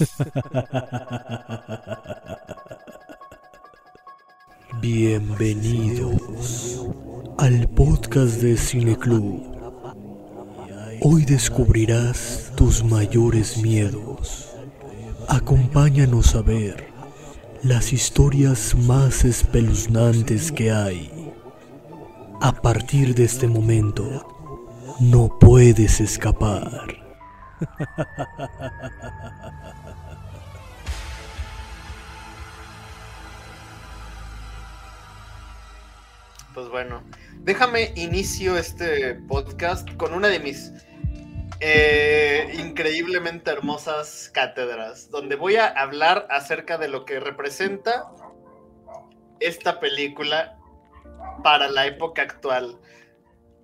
Bienvenidos al podcast de Cineclub. Hoy descubrirás tus mayores miedos. Acompáñanos a ver las historias más espeluznantes que hay. A partir de este momento, no puedes escapar. Pues bueno, déjame inicio este podcast con una de mis eh, increíblemente hermosas cátedras, donde voy a hablar acerca de lo que representa esta película para la época actual.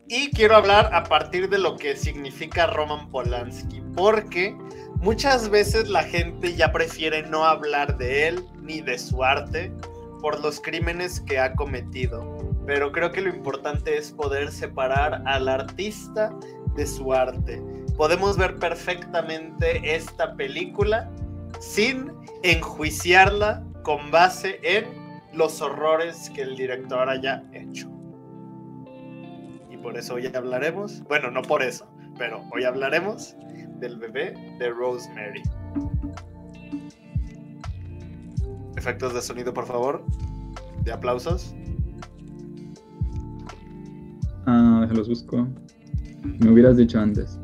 Y quiero hablar a partir de lo que significa Roman Polanski, porque muchas veces la gente ya prefiere no hablar de él ni de su arte por los crímenes que ha cometido. Pero creo que lo importante es poder separar al artista de su arte. Podemos ver perfectamente esta película sin enjuiciarla con base en los horrores que el director haya por eso hoy hablaremos, bueno, no por eso, pero hoy hablaremos del bebé de Rosemary. Efectos de sonido, por favor. De aplausos. Ah, los busco. Me hubieras dicho antes.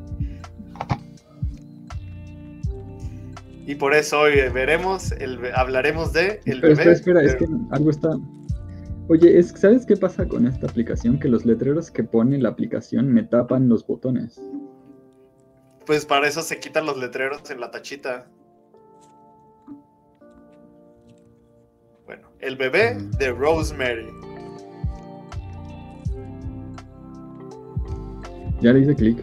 Y por eso hoy veremos, el, hablaremos de el Pero bebé. espera, espera, de- es que algo está. Oye, es, ¿sabes qué pasa con esta aplicación? Que los letreros que pone la aplicación me tapan los botones. Pues para eso se quitan los letreros en la tachita. Bueno, el bebé de Rosemary. Ya le hice clic.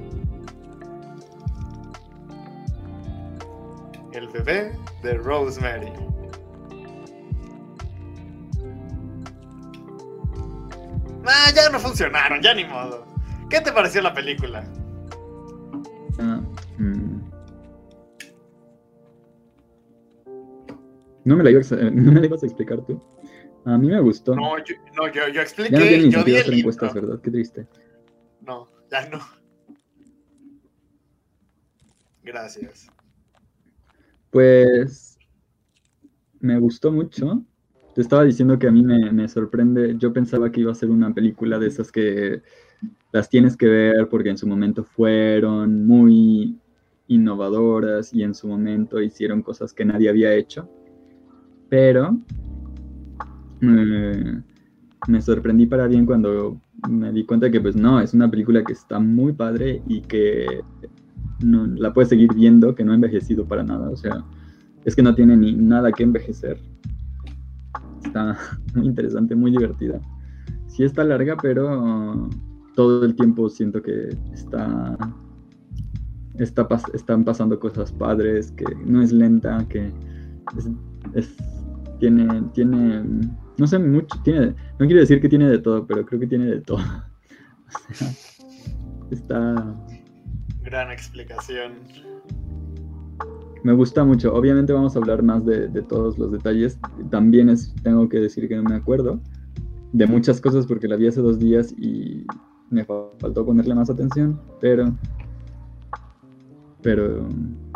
El bebé de Rosemary. Ah, ya no funcionaron, ya ni modo. ¿Qué te pareció la película? Ah, mm. No me la ibas a, no me la ibas a explicar tú. A mí me gustó. No, yo, no, yo, yo ya expliqué, no tiene yo di el hacer encuestas, intro. ¿verdad? Qué triste. No, ya no. Gracias. Pues me gustó mucho. Te estaba diciendo que a mí me, sorprende. Yo pensaba que iba a ser una película de esas que las tienes que ver porque en su momento fueron muy innovadoras y en su momento hicieron cosas que nadie había hecho. Pero eh, me sorprendí para bien cuando me di cuenta que pues no, es una película que está muy padre y que no, la puedes seguir viendo, que no ha envejecido para nada. O sea, es que no tiene ni nada que envejecer. Está muy interesante, muy divertida. Sí está larga, pero todo el tiempo siento que está, está están pasando cosas padres, que no es lenta, que es- tiene, tiene, no sé mucho, tiene, no quiero decir que tiene de todo, pero creo que tiene de todo. Está, Gran explicación. Me gusta mucho. Obviamente vamos a hablar más de, todos los detalles. También es, tengo que decir que no me acuerdo de muchas cosas porque la vi hace dos días y me fa- faltó ponerle más atención, pero, pero,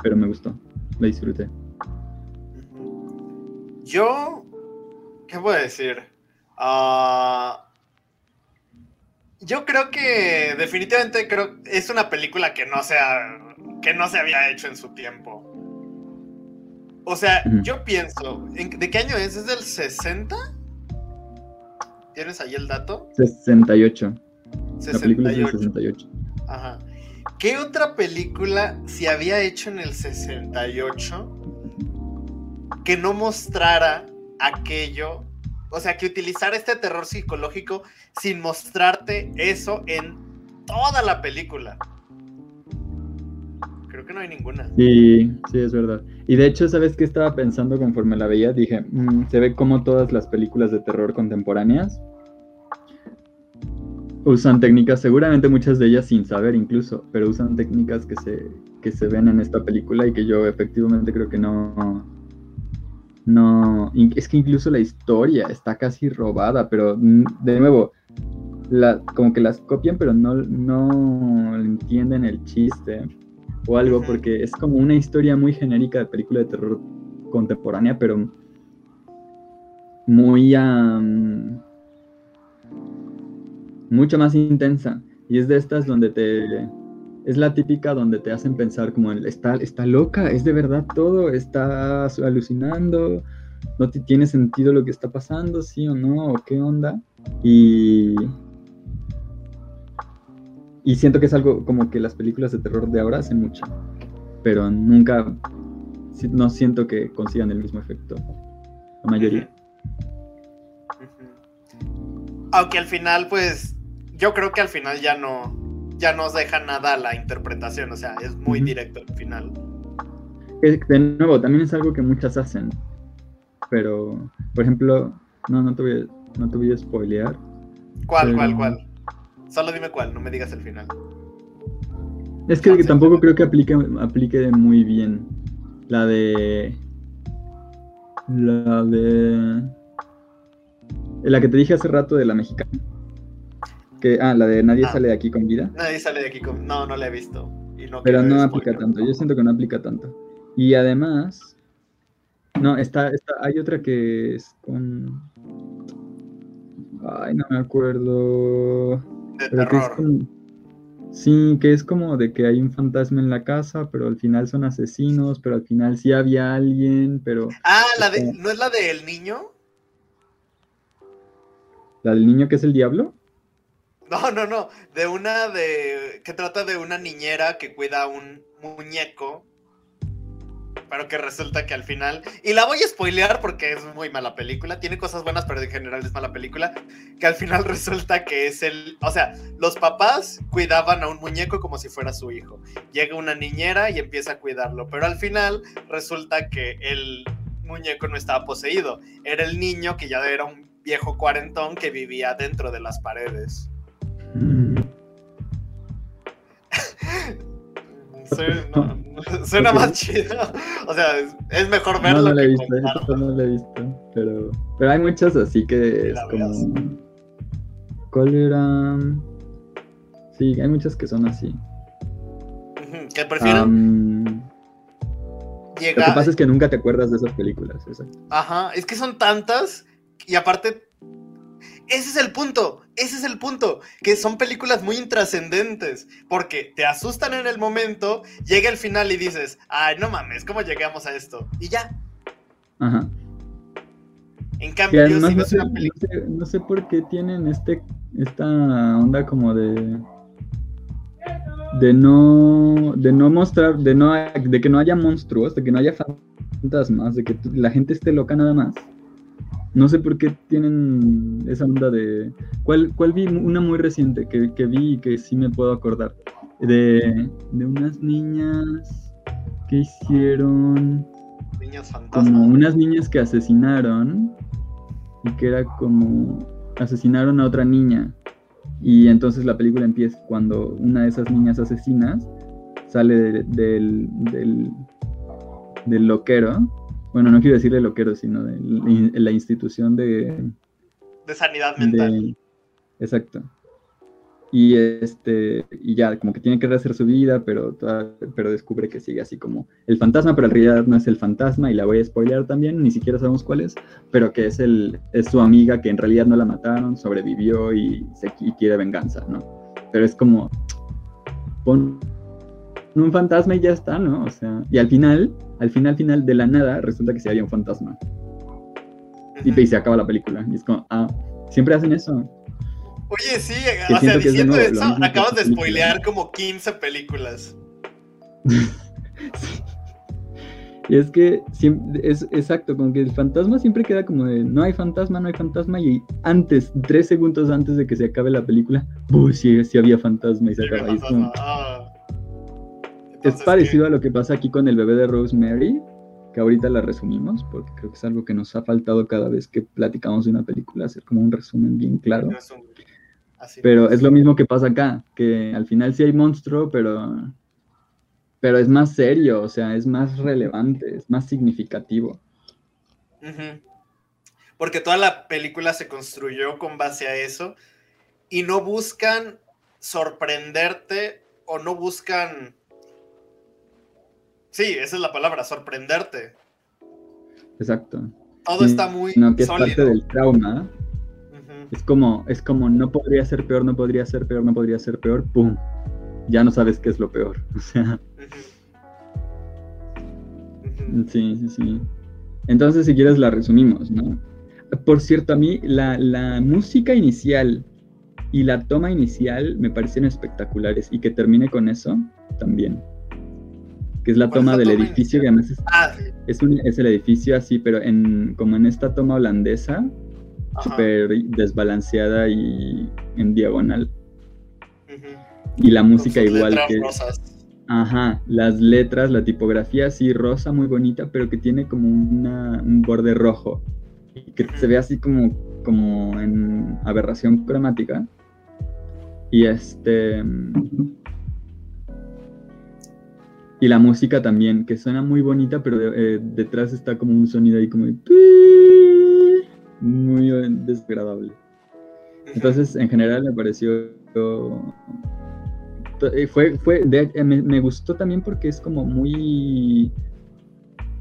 pero me gustó. La disfruté. Yo, ¿qué puedo decir? Ah, yo creo que definitivamente creo es una película que no se ha- que no se había hecho en su tiempo. O sea, yo pienso, ¿en- ¿de qué año es? ¿Es del 60? ¿Tienes ahí el dato? 68. La película es del 68. 68. Ajá. ¿Qué otra película se había hecho en el 68 que no mostrara aquello? O sea, que utilizara este terror psicológico sin mostrarte eso en toda la película. Creo que no hay ninguna. Sí, sí, es verdad. Y de hecho, ¿sabes qué estaba pensando conforme la veía? Dije, "Mm, se ve como todas las películas de terror contemporáneas usan técnicas, seguramente muchas de ellas sin saber incluso, pero usan técnicas que se, que se ven en esta película y que yo efectivamente creo que no... No, es que incluso la historia está casi robada, pero mm, de nuevo, la, como que las copian, pero no, no entienden el chiste o algo, porque es como una historia muy genérica de película de terror contemporánea, pero muy mucho más intensa. Y es de estas donde te es la típica donde te hacen pensar como está, está loca, es de verdad todo, está alucinando, no te tiene sentido lo que está pasando, sí o no, o qué onda. Y y siento que es algo como que las películas de terror de ahora hacen mucho, pero nunca, no siento que consigan el mismo efecto, la mayoría. Aunque al final, pues, yo creo que al final ya no, ya nos deja nada la interpretación, o sea, es muy directo al final. De nuevo, también es algo que muchas hacen, pero, por ejemplo, no, no te voy a, no te voy a spoilear. ¿Cuál, cuál, cuál? Solo dime cuál, no me digas el final. Es que, tampoco creo que aplique, aplique muy bien. La de. La de. La que te dije hace rato de la mexicana. Que, ah, la de Nadie ah. sale de aquí con vida. Nadie sale de aquí con. No, no la he visto. Pero no aplica tanto. Yo siento que no aplica tanto. Y además. No, está, está, hay otra que es con. Ay, no me acuerdo sí, que es como de que hay un fantasma en la casa, pero al final son asesinos, pero al final sí había alguien, pero... Ah, la de, ¿no es la del niño? ¿La del niño que es el diablo? No, no, no, de una de... que trata de una niñera que cuida a un muñeco pero que resulta que al final, y la voy a spoilear porque es muy mala película, tiene cosas buenas, pero en general es mala película, que al final resulta que es el, o sea, los papás cuidaban a un muñeco como si fuera su hijo. Llega una niñera y empieza a cuidarlo, pero al final resulta que el muñeco no estaba poseído, era el niño que ya era un viejo cuarentón que vivía dentro de las paredes. Suena, más chido. O sea, es, mejor verlo. No, no he visto, no lo he visto. Pero, pero hay muchas así que es como. ¿Cuál era? Sí, hay muchas que son así. ¿Qué prefieren? Lo que pasa es que nunca te acuerdas de esas películas. Ajá, es que son tantas y aparte ese es el punto, ese es el punto, que son películas muy intrascendentes, porque te asustan en el momento, llega el final y dices, ay, no mames, ¿cómo llegamos a esto? Y ya. Ajá. En cambio, yo no, sé, no, sé, por qué tienen este, esta onda como de de no de no mostrar de no de que no haya monstruos de que no haya fantasmas de que la gente esté loca nada más no sé por qué tienen esa onda de... ¿Cuál, cuál vi? Una muy reciente que, que, vi y que sí me puedo acordar. De, de unas niñas que hicieron... Niñas fantasmas. Como unas niñas que asesinaron y que era como... Asesinaron a otra niña. Y entonces la película empieza cuando una de esas niñas asesinas sale del, del, del loquero bueno, no quiero decirle loquero, sino de la institución de... De sanidad mental. exacto. Y este, y ya, como que tiene que rehacer su vida, pero, pero descubre que sigue así como el fantasma, pero en realidad no es el fantasma, y la voy a spoilear también, ni siquiera sabemos cuál es, pero que es el, es su amiga que en realidad no la mataron, sobrevivió y, se, y quiere venganza, ¿no? Pero es como, pon un fantasma y ya está, ¿no? O sea, y al final, al final, final de la nada, resulta que sí había un fantasma. Y, se acaba la película. Y es como, ah, siempre hacen eso. Oye, sí, o sea, diciendo eso, acabas de spoilear como 15 películas. Y es que es exacto, como que el fantasma siempre queda como de no hay fantasma, no hay fantasma, y antes, tres segundos antes de que se acabe la película, sí, sí había fantasma y se acaba. Y es parecido a lo que pasa aquí con el bebé de Rosemary, que ahorita la resumimos, porque creo que es algo que nos ha faltado cada vez que platicamos de una película, hacer como un resumen bien claro. Así Pero es. es lo mismo que pasa acá, que al final sí hay monstruo, pero, pero es más serio, o sea, es más relevante, es más significativo. Porque toda la película se construyó con base a eso y no buscan sorprenderte o no buscan... Sí, esa es la palabra, sorprenderte. Exacto. Todo Sí, está muy sino que es sólido. parte del trauma. Es como, es como no podría ser peor, no podría ser peor, no podría ser peor, ¡pum! Ya no sabes qué es lo peor. O sea, sí, sí, sí. Entonces, si quieres, la resumimos, ¿no? Por cierto, a mí la, la música inicial y la toma inicial me parecieron espectaculares y que termine con eso también. Que es la ¿Cuál es toma del toma edificio, que además es, Ah, es, un- es el edificio así, pero en, como en esta toma holandesa, súper desbalanceada y en diagonal. Y la música igual que... rosas. Ajá, las letras, la tipografía así rosa, muy bonita, pero que tiene como una- un borde rojo. Y que se ve así como, como en aberración cromática. Y este... Y la música también, que suena muy bonita, pero de- eh, detrás está como un sonido ahí como... de Muy eh, desagradable. Entonces, en general me pareció. eh, Fue, fue, de- me, me gustó también porque es como muy.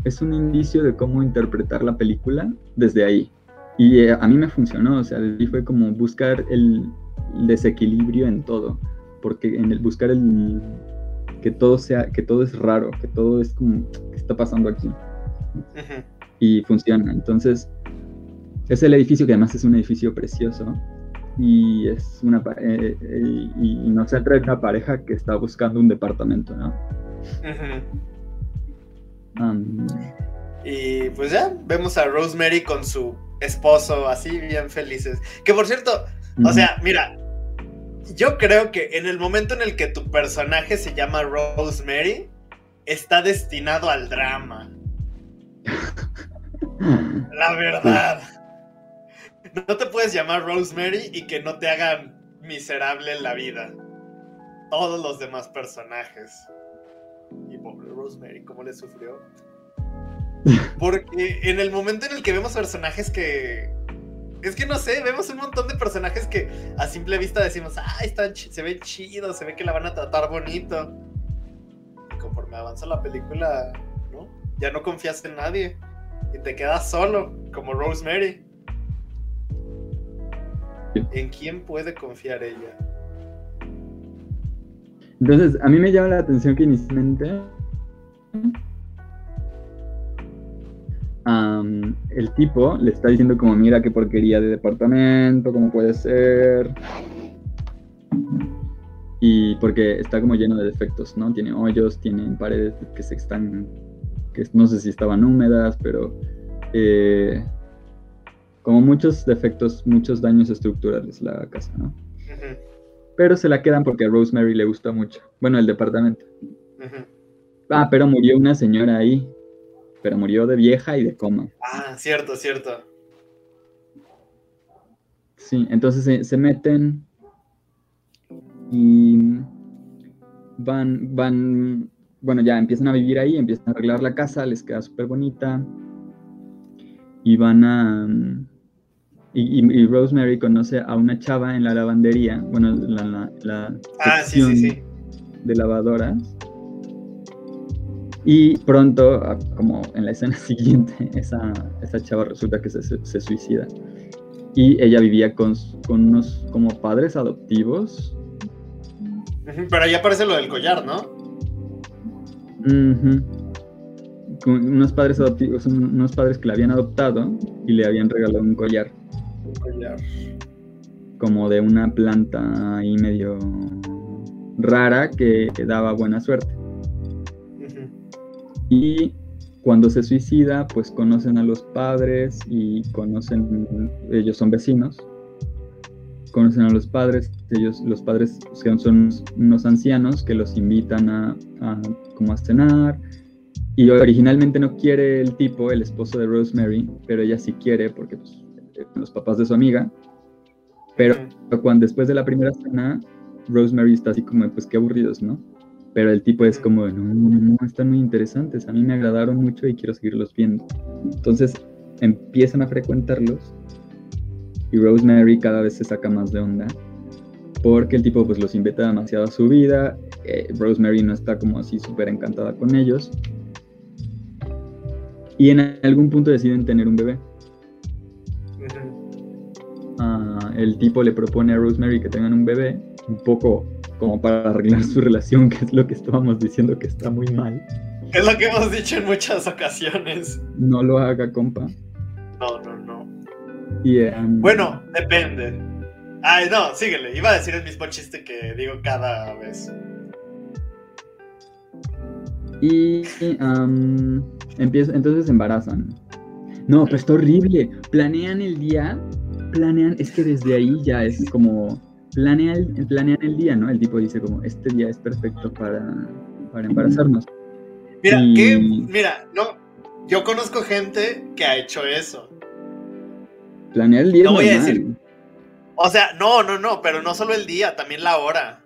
Es un indicio de cómo interpretar la película desde ahí. Y eh, a mí me funcionó, o sea, ahí fue como buscar el, el desequilibrio en todo. Porque en el buscar el. Que todo sea, que todo es raro, que todo es como. ¿qué está pasando aquí? Y funciona. Entonces, es el edificio que además es un edificio precioso y es una eh, eh, y nos centra en una pareja que está buscando un departamento, ¿no? Am, Y pues ya, vemos a Rosemary con su esposo, así bien felices. Que por cierto, o sea, mira, yo creo que en el momento en el que tu personaje se llama Rosemary, está destinado al drama. La verdad. No te puedes llamar Rosemary y que no te hagan miserable en la vida. Todos los demás personajes. Y pobre Rosemary, ¿cómo le sufrió? Porque en el momento en el que vemos personajes que. Es que no sé, vemos un montón de personajes que a simple vista decimos, ah, están se ven chidos, se ve que la van a tratar bonito. Y conforme avanza la película, ¿no? Ya no confías en nadie. Y te quedas solo, como Rosemary. ¿En quién puede confiar ella? Entonces, a mí me llama la atención que inicialmente am, el tipo le está diciendo como, mira qué porquería de departamento, cómo puede ser. Y porque está como lleno de defectos, ¿no? Tiene hoyos, tiene paredes que se están, que no sé si estaban húmedas, pero eh, como muchos defectos, muchos daños estructurales la casa, ¿no? Pero se la quedan porque a Rosemary le gusta mucho. Bueno, el departamento. Ah, pero murió una señora ahí. Pero murió de vieja y de coma. Ah, cierto, cierto. Sí, entonces se, se meten y van, van, bueno, ya empiezan a vivir ahí, empiezan a arreglar la casa, les queda súper bonita. Y van a... Y, Rosemary conoce a una chava en la lavandería, bueno, la, la, la Ah, sí, sí, sí. de lavadoras. Y pronto, como en la escena siguiente, esa, esa chava resulta que se, se- suicida. Y ella vivía con, con unos como padres adoptivos. Pero ahí aparece lo del collar, ¿no? Con unos padres adoptivos, un- unos padres que la habían adoptado y le habían regalado un collar Un collar. como de una planta ahí medio rara que daba buena suerte. Y cuando se suicida, pues conocen a los padres y conocen, ellos son vecinos, conocen a los padres, ellos, los padres son, unos- ancianos que los invitan a, a como a cenar. Y originalmente no quiere el tipo, el esposo de Rosemary, pero ella sí quiere porque pues, los papás de su amiga. Pero cuando después de la primera cena, Rosemary está así como, pues qué aburridos, ¿no? Pero el tipo es como, no, no, no, están muy interesantes, a mí me agradaron mucho y quiero seguirlos viendo. Entonces empiezan a frecuentarlos y Rosemary cada vez se saca más de onda porque el tipo pues los invita demasiado a su vida, eh, Rosemary no está como así súper encantada con ellos y en algún punto deciden tener un bebé. Ah, el tipo le propone a Rosemary que tengan un bebé, un poco como para arreglar su relación, que es lo que estábamos diciendo que está muy mal. Es lo que hemos dicho en muchas ocasiones. No lo haga, compa. No, no, no. Em, bueno, depende. Ay, no, síguele. Iba a decir el mismo chiste que digo cada vez. Y empieza, entonces se embarazan. No, pero está horrible. Planean el día, planean, es que desde ahí ya es como planean, planean el día, ¿no? El tipo dice como, este día es perfecto para, para embarazarnos. Mira, ¿qué? Mira, no, yo conozco gente que ha hecho eso. Planear el día. No voy a decir. O sea, no, no, no, pero no solo el día, también la hora.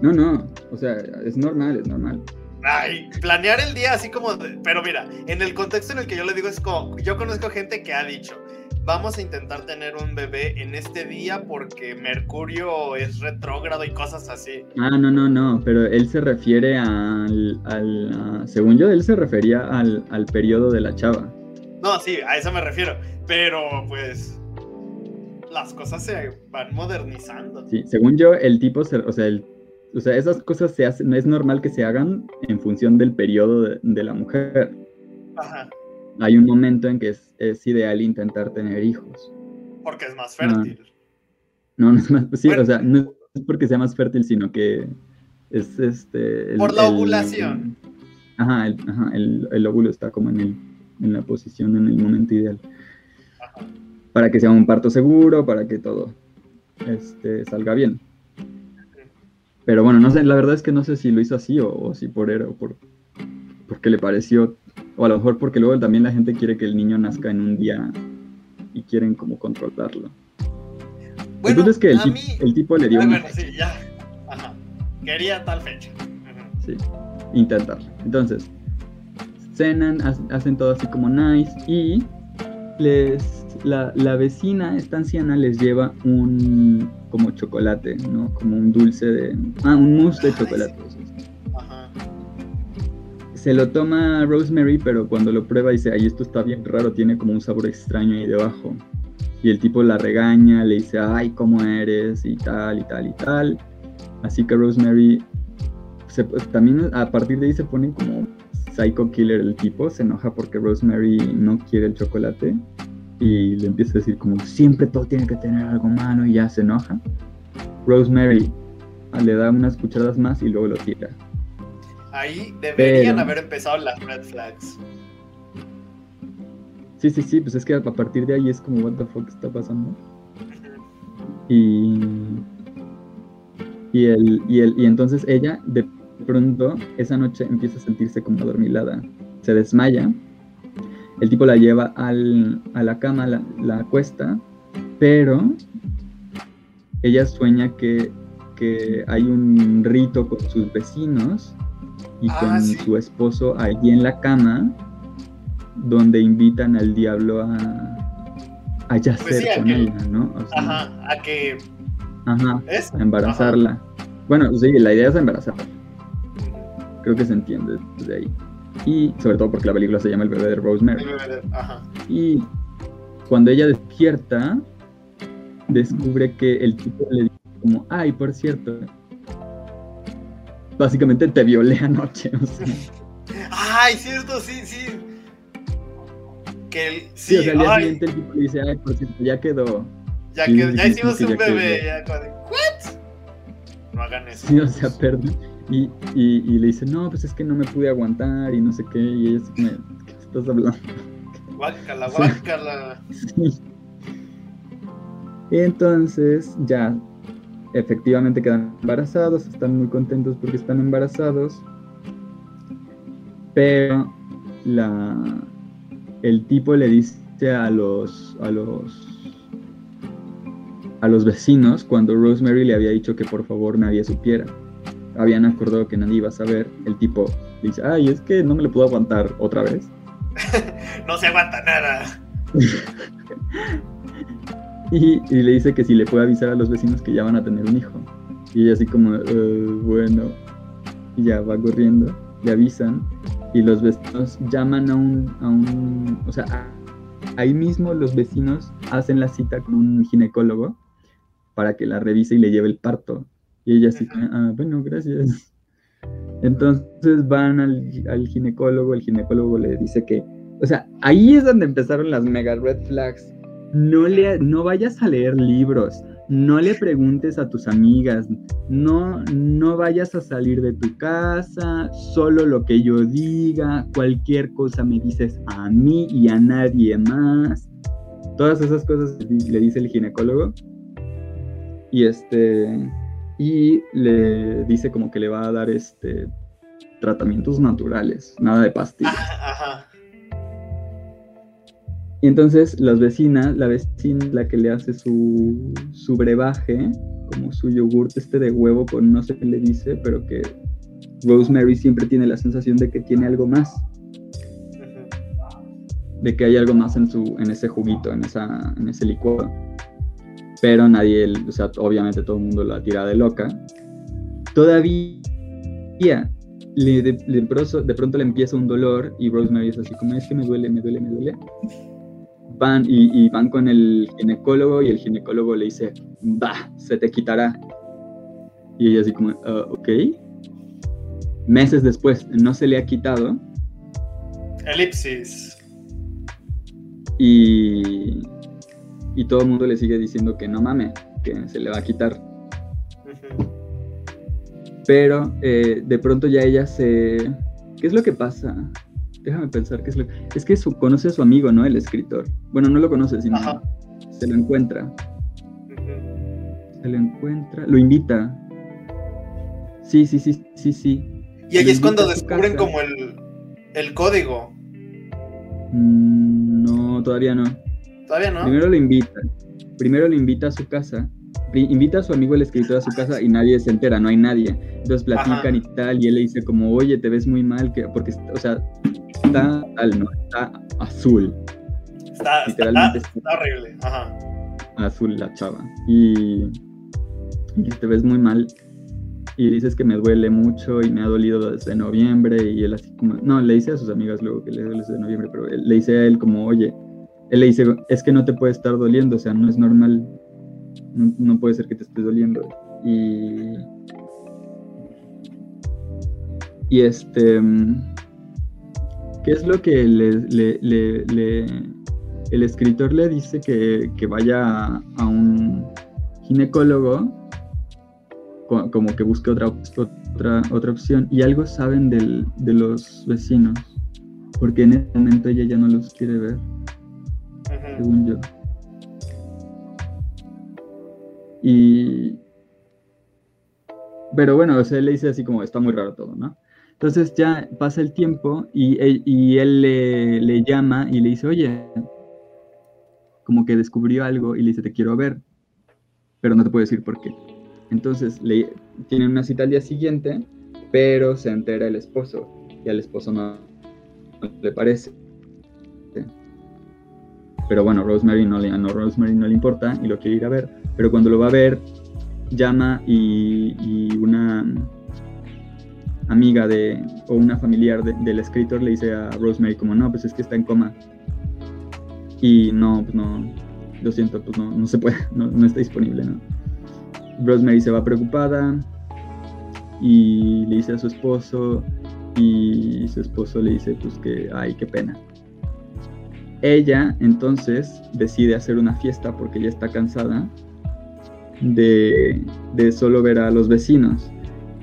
No, no, o sea, es normal, es normal. Ay, planear el día así como, pero mira, en el contexto en el que yo le digo es como, yo conozco gente que ha dicho, vamos a intentar tener un bebé en este día porque Mercurio es retrógrado y cosas así. Ah, no, no, no, pero él se refiere al, al según yo, él se refería al, al periodo de la chava. No, sí, a eso me refiero, pero pues las cosas se van modernizando. Sí, según yo, el tipo, o sea, el, o sea, esas cosas se hacen, no es normal que se hagan en función del periodo de, de la mujer. Ajá hay un momento en que es, ideal intentar tener hijos. Porque es más fértil. No, no es más, sí, o sea, no es porque sea más fértil, sino que es este... Por la ovulación. ajá, el, ajá el, óvulo está como en, el, en la posición, en el momento ideal. Ajá. Para que sea un parto seguro, para que todo este, salga bien. Pero bueno, no sé, la verdad es que no sé si lo hizo así o, o si por era o por porque le pareció o a lo mejor porque luego también la gente quiere que el niño nazca en un día y quieren como controlarlo. Bueno, Entonces que el, tipo le dio... Ah, bueno, sí, ya. Ajá. Quería tal fecha. Sí, intentarlo. Entonces, cenan, hacen todo así como nice y les... La, la vecina, esta anciana, les lleva un como chocolate, ¿no? Como un dulce de... Ah, un mousse de chocolate se lo toma Rosemary, pero cuando lo prueba dice, ay, esto está bien raro, tiene como un sabor extraño ahí debajo. Y el tipo la regaña, le dice, ay, ¿cómo eres? Y tal, y tal, y tal. Así que Rosemary, pues, también a partir de ahí se pone como psycho killer el tipo, se enoja porque Rosemary no quiere el chocolate y le empieza a decir como, siempre todo tiene que tener algo malo y ya se enoja. Rosemary le da unas cucharadas más y luego lo tira. Ahí deberían haber empezado las red flags. Sí, sí, sí, pues es que a partir de ahí es como, what the fuck está pasando. Y. Y, el, y, el, y entonces ella, de pronto, esa noche empieza a sentirse como adormilada. Se desmaya. El tipo la lleva al, a la cama, la, la acuesta, pero ella sueña que, que hay un rito con sus vecinos y ah, con su esposo allí en la cama, donde invitan al diablo a, a yacer pues con ella, ¿no? ajá, a que... Ajá, a embarazarla. Bueno, sí, la idea es embarazarla. Creo que se entiende desde ahí. Y sobre todo porque la película se llama El bebé de Rosemary. Ajá. Y cuando ella despierta, descubre que el tipo le dice como, ay, por cierto, básicamente te violé anoche. O sea. Ay, cierto, sí, sí. Que el, sí, o sea, al día siguiente el tipo le dice, ay, por cierto, ya quedó. Ya, quedó, ya hicimos un bebé, ya, ¿what? No hagan eso. Sí, o sea, perdón. Y, y, y, le dice, no, pues es que no me pude aguantar y no sé qué. Y ella me, ¿qué estás hablando? Guácala, guácala. Sí. Entonces ya efectivamente quedan embarazados, están muy contentos porque están embarazados, pero la, el tipo le dice a los, a los, a los vecinos cuando Rosemary le había dicho que por favor nadie supiera. Habían acordado que nadie iba a saber. El tipo dice, ay, es que no me lo puedo aguantar otra vez. no se aguanta nada. y, le dice que si le puede avisar a los vecinos que ya van a tener un hijo. Y ella así como, eh, bueno, y ya va corriendo, le avisan y los vecinos llaman a un, a un o sea, ahí mismo los vecinos hacen la cita con un ginecólogo para que la revise y le lleve el parto. Y ella así, ah, bueno, gracias. Entonces van al, al, ginecólogo, el ginecólogo le dice que, o sea, ahí es donde empezaron las mega red flags. No, le, no vayas a leer libros, no le preguntes a tus amigas, no, no vayas a salir de tu casa, solo lo que yo diga, cualquier cosa me dices a mí y a nadie más. Todas esas cosas le dice el ginecólogo. Y este y le dice como que le va a dar este tratamientos naturales, nada de pastillas. Ajá. Y entonces las vecinas, la vecina la que le hace su, su brebaje, como su yogurt este de huevo con no sé qué le dice, pero que Rosemary siempre tiene la sensación de que tiene algo más. De que hay algo más en, su, en ese juguito, en, esa, en ese licuado. Pero nadie, o sea, obviamente todo el mundo la tira de loca. Todavía le, de, de, pronto le empieza un dolor y Rosemary es así como es que me duele, me duele, me duele van y, van con el ginecólogo y el ginecólogo le dice, va, se te quitará. Y ella así como, ah, ok. Meses después, no se le ha quitado. Elipsis. Y, y todo el mundo le sigue diciendo que no mame, que se le va a quitar. Pero eh, de pronto ya ella se... ¿Qué es lo que pasa? Déjame pensar qué es lo Es que su, conoce a su amigo, ¿no? El escritor. Bueno, no lo conoce, sino se lo encuentra. Se lo encuentra, lo invita. Sí, sí, sí, sí, sí. Y ahí es cuando descubren como el, el código. Mm, no, todavía no. Todavía no. Primero lo invita. Primero lo invita a su casa invita a su amigo el escritor a su casa y nadie se entera, no hay nadie. Entonces platican y tal, y él le dice como, oye, te ves muy mal, que, porque, o sea, está tal, ¿no? Está azul. Está, Literalmente está, horrible, Ajá. Azul la chava. Y, y te ves muy mal. Y dices que me duele mucho y me ha dolido desde noviembre. Y él así como, no, le dice a sus amigas luego que le duele desde noviembre, pero le dice a él como, oye, él le dice, es que no te puede estar doliendo, o sea, no es normal no, puede ser que te esté doliendo. Y, y este, ¿qué es lo que el escritor le dice que, vaya a un ginecólogo? como que busque otra, otra, otra opción y algo saben de los vecinos porque en ese momento ella ya no los quiere ver según yo y... Pero bueno, él le dice así como, está muy raro todo, ¿no? Entonces ya pasa el tiempo y, él, le, llama y le dice, oye, como que descubrió algo y le dice, te quiero ver, pero no te puedo decir por qué. Entonces le, tienen una cita al día siguiente, pero se entera el esposo y al esposo no, le parece. Pero bueno, Rosemary no le, no, Rosemary no le importa y lo quiere ir a ver pero cuando lo va a ver, llama y, una amiga de, o una familiar del escritor le dice a Rosemary como, no, pues es que está en coma. Y no, pues no, lo siento, pues no, no se puede, no, no está disponible, ¿no? Rosemary se va preocupada y le dice a su esposo y su esposo le dice pues que, ay, qué pena. Ella entonces decide hacer una fiesta porque ya está cansada de, solo ver a los vecinos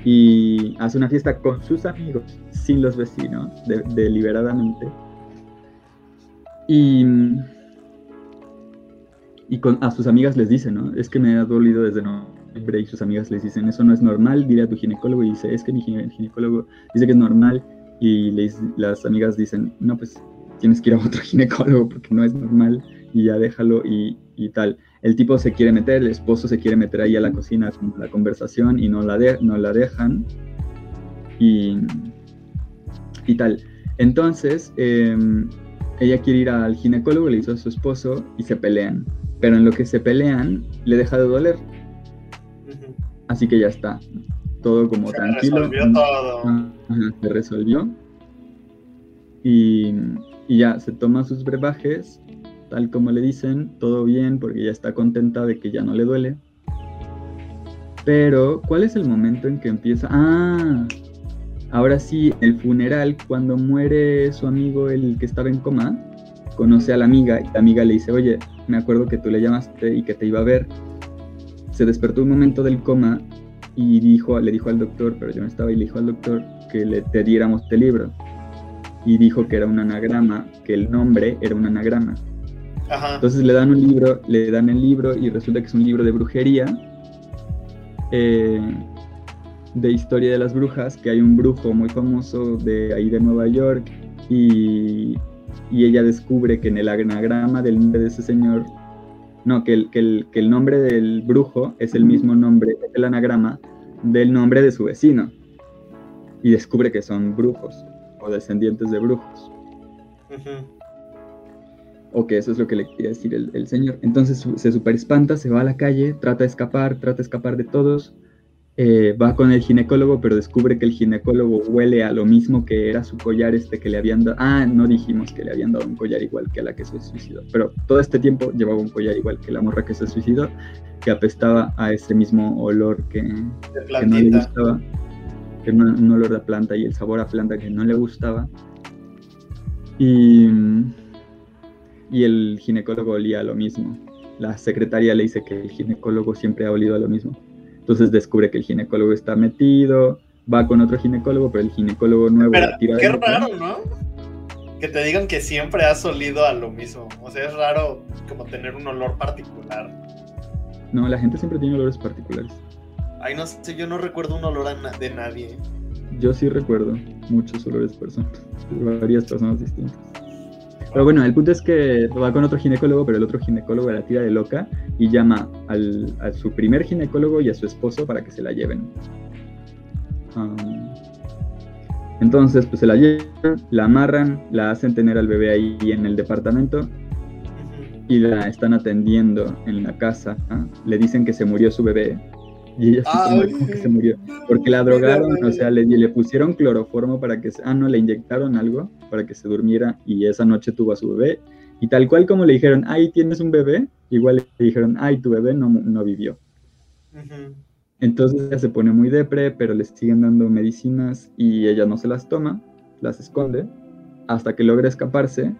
y hace una fiesta con sus amigos, sin los vecinos, deliberadamente. Y, y con, a sus amigas les dice, ¿no? Es que me ha dolido desde noviembre y sus amigas les dicen, eso no es normal, dile a tu ginecólogo y dice, es que mi ginecólogo dice que es normal y las amigas dicen, no, pues tienes que ir a otro ginecólogo porque no es normal y ya déjalo y, y tal. El tipo se quiere meter, el esposo se quiere meter ahí a la cocina con la conversación y no la, de, no la dejan. Y, y tal. Entonces, em, ella quiere ir al ginecólogo, le hizo a su esposo y se pelean. Pero en lo que se pelean, le deja de doler. Así que ya está. Todo como tranquilo. Resolvió todo. se resolvió. Y, y ya se toma sus brebajes tal como le dicen, todo bien porque ya está contenta de que ya no le duele. Pero, ¿cuál es el momento en que empieza? Ah, ahora sí, el funeral, cuando muere su amigo, el que estaba en coma, conoce a la amiga y la amiga le dice, oye, me acuerdo que tú le llamaste y que te iba a ver. Se despertó un momento del coma y dijo, le dijo al doctor, pero yo no estaba, y le dijo al doctor que le te diéramos este libro. Y dijo que era un anagrama, que el nombre era un anagrama. Entonces le dan un libro, le dan el libro y resulta que es un libro de brujería, eh, de historia de las brujas, que hay un brujo muy famoso de ahí de Nueva York y, ella descubre que en el anagrama del nombre de ese señor, no, que el, que el, que el nombre del brujo es el mismo nombre, el anagrama del nombre de su vecino. Y descubre que son brujos o descendientes de brujos o que eso es lo que le quería decir el, señor. Entonces se super espanta, se va a la calle, trata de escapar, trata de escapar de todos, eh, va con el ginecólogo, pero descubre que el ginecólogo huele a lo mismo que era su collar este que le habían dado. Ah, no dijimos que le habían dado un collar igual que a la que se suicidó, pero todo este tiempo llevaba un collar igual que la morra que se suicidó, que apestaba a ese mismo olor que, que no le gustaba, que un olor de planta y el sabor a planta que no le gustaba. Y y el ginecólogo olía a lo mismo. La secretaria le dice que el ginecólogo siempre ha olido a lo mismo. Entonces descubre que el ginecólogo está metido, va con otro ginecólogo, pero el ginecólogo nuevo pero, Qué raro, ¿no? Que te digan que siempre has olido a lo mismo. O sea, es raro como tener un olor particular. No, la gente siempre tiene olores particulares. Ay, no sé, yo no recuerdo un olor de nadie. Yo sí recuerdo muchos olores personas, varias personas distintas. Pero bueno, el punto es que va con otro ginecólogo, pero el otro ginecólogo la tira de loca y llama al, a su primer ginecólogo y a su esposo para que se la lleven. entonces, pues se la llevan, la amarran, la hacen tener al bebé ahí en el departamento y la están atendiendo en la casa. Le dicen que se murió su bebé y ella sí que se murió. Porque la drogaron, o sea, le, le pusieron cloroformo para que se, ah, no, le inyectaron algo para que se durmiera y esa noche tuvo a su bebé. Y tal cual como le dijeron, ay, tienes un bebé, igual le dijeron, ay, tu bebé no, no vivió. Entonces ella se pone muy depre, pero le siguen dando medicinas y ella no se las toma, las esconde, hasta que logra escaparse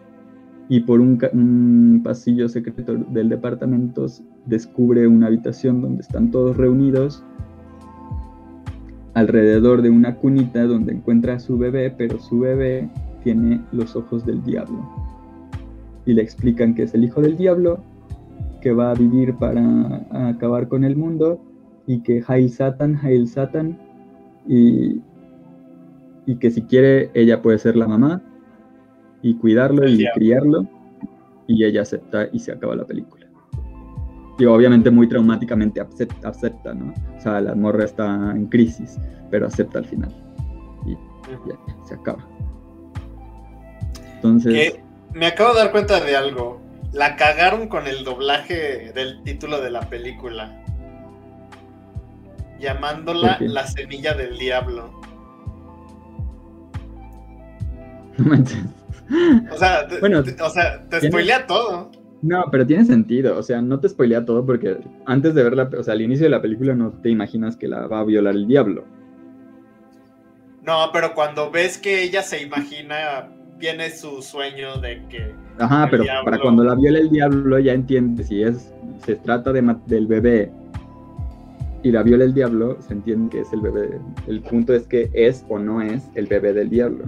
y por un, pasillo secreto del departamento descubre una habitación donde están todos reunidos alrededor de una cunita donde encuentra a su bebé, pero su bebé tiene los ojos del diablo. Y le explican que es el hijo del diablo, que va a vivir para acabar con el mundo y que Hail Satan, Hail Satan, y, y que si quiere ella puede ser la mamá y cuidarlo y criarlo. Y ella acepta y se acaba la película. Y obviamente muy traumáticamente acepta, ¿no? O sea, la morra está en crisis, pero acepta al final. Y ya, se acaba. Entonces... me acabo de dar cuenta de algo. La cagaron con el doblaje del título de la película. Llamándola La semilla del diablo. No manches. O sea, bueno, o sea, te spoilea todo. No, pero tiene sentido, o sea, no te spoilea todo porque antes de verla, o sea, al inicio de la película no te imaginas que la va a violar el diablo. No, pero cuando ves que ella se imagina, tiene su sueño de que... Ajá, pero para cuando la viola el diablo ya entiende si es, se trata de, del bebé y la viola el diablo, se entiende que es el bebé. El punto es que es o no es el bebé del diablo.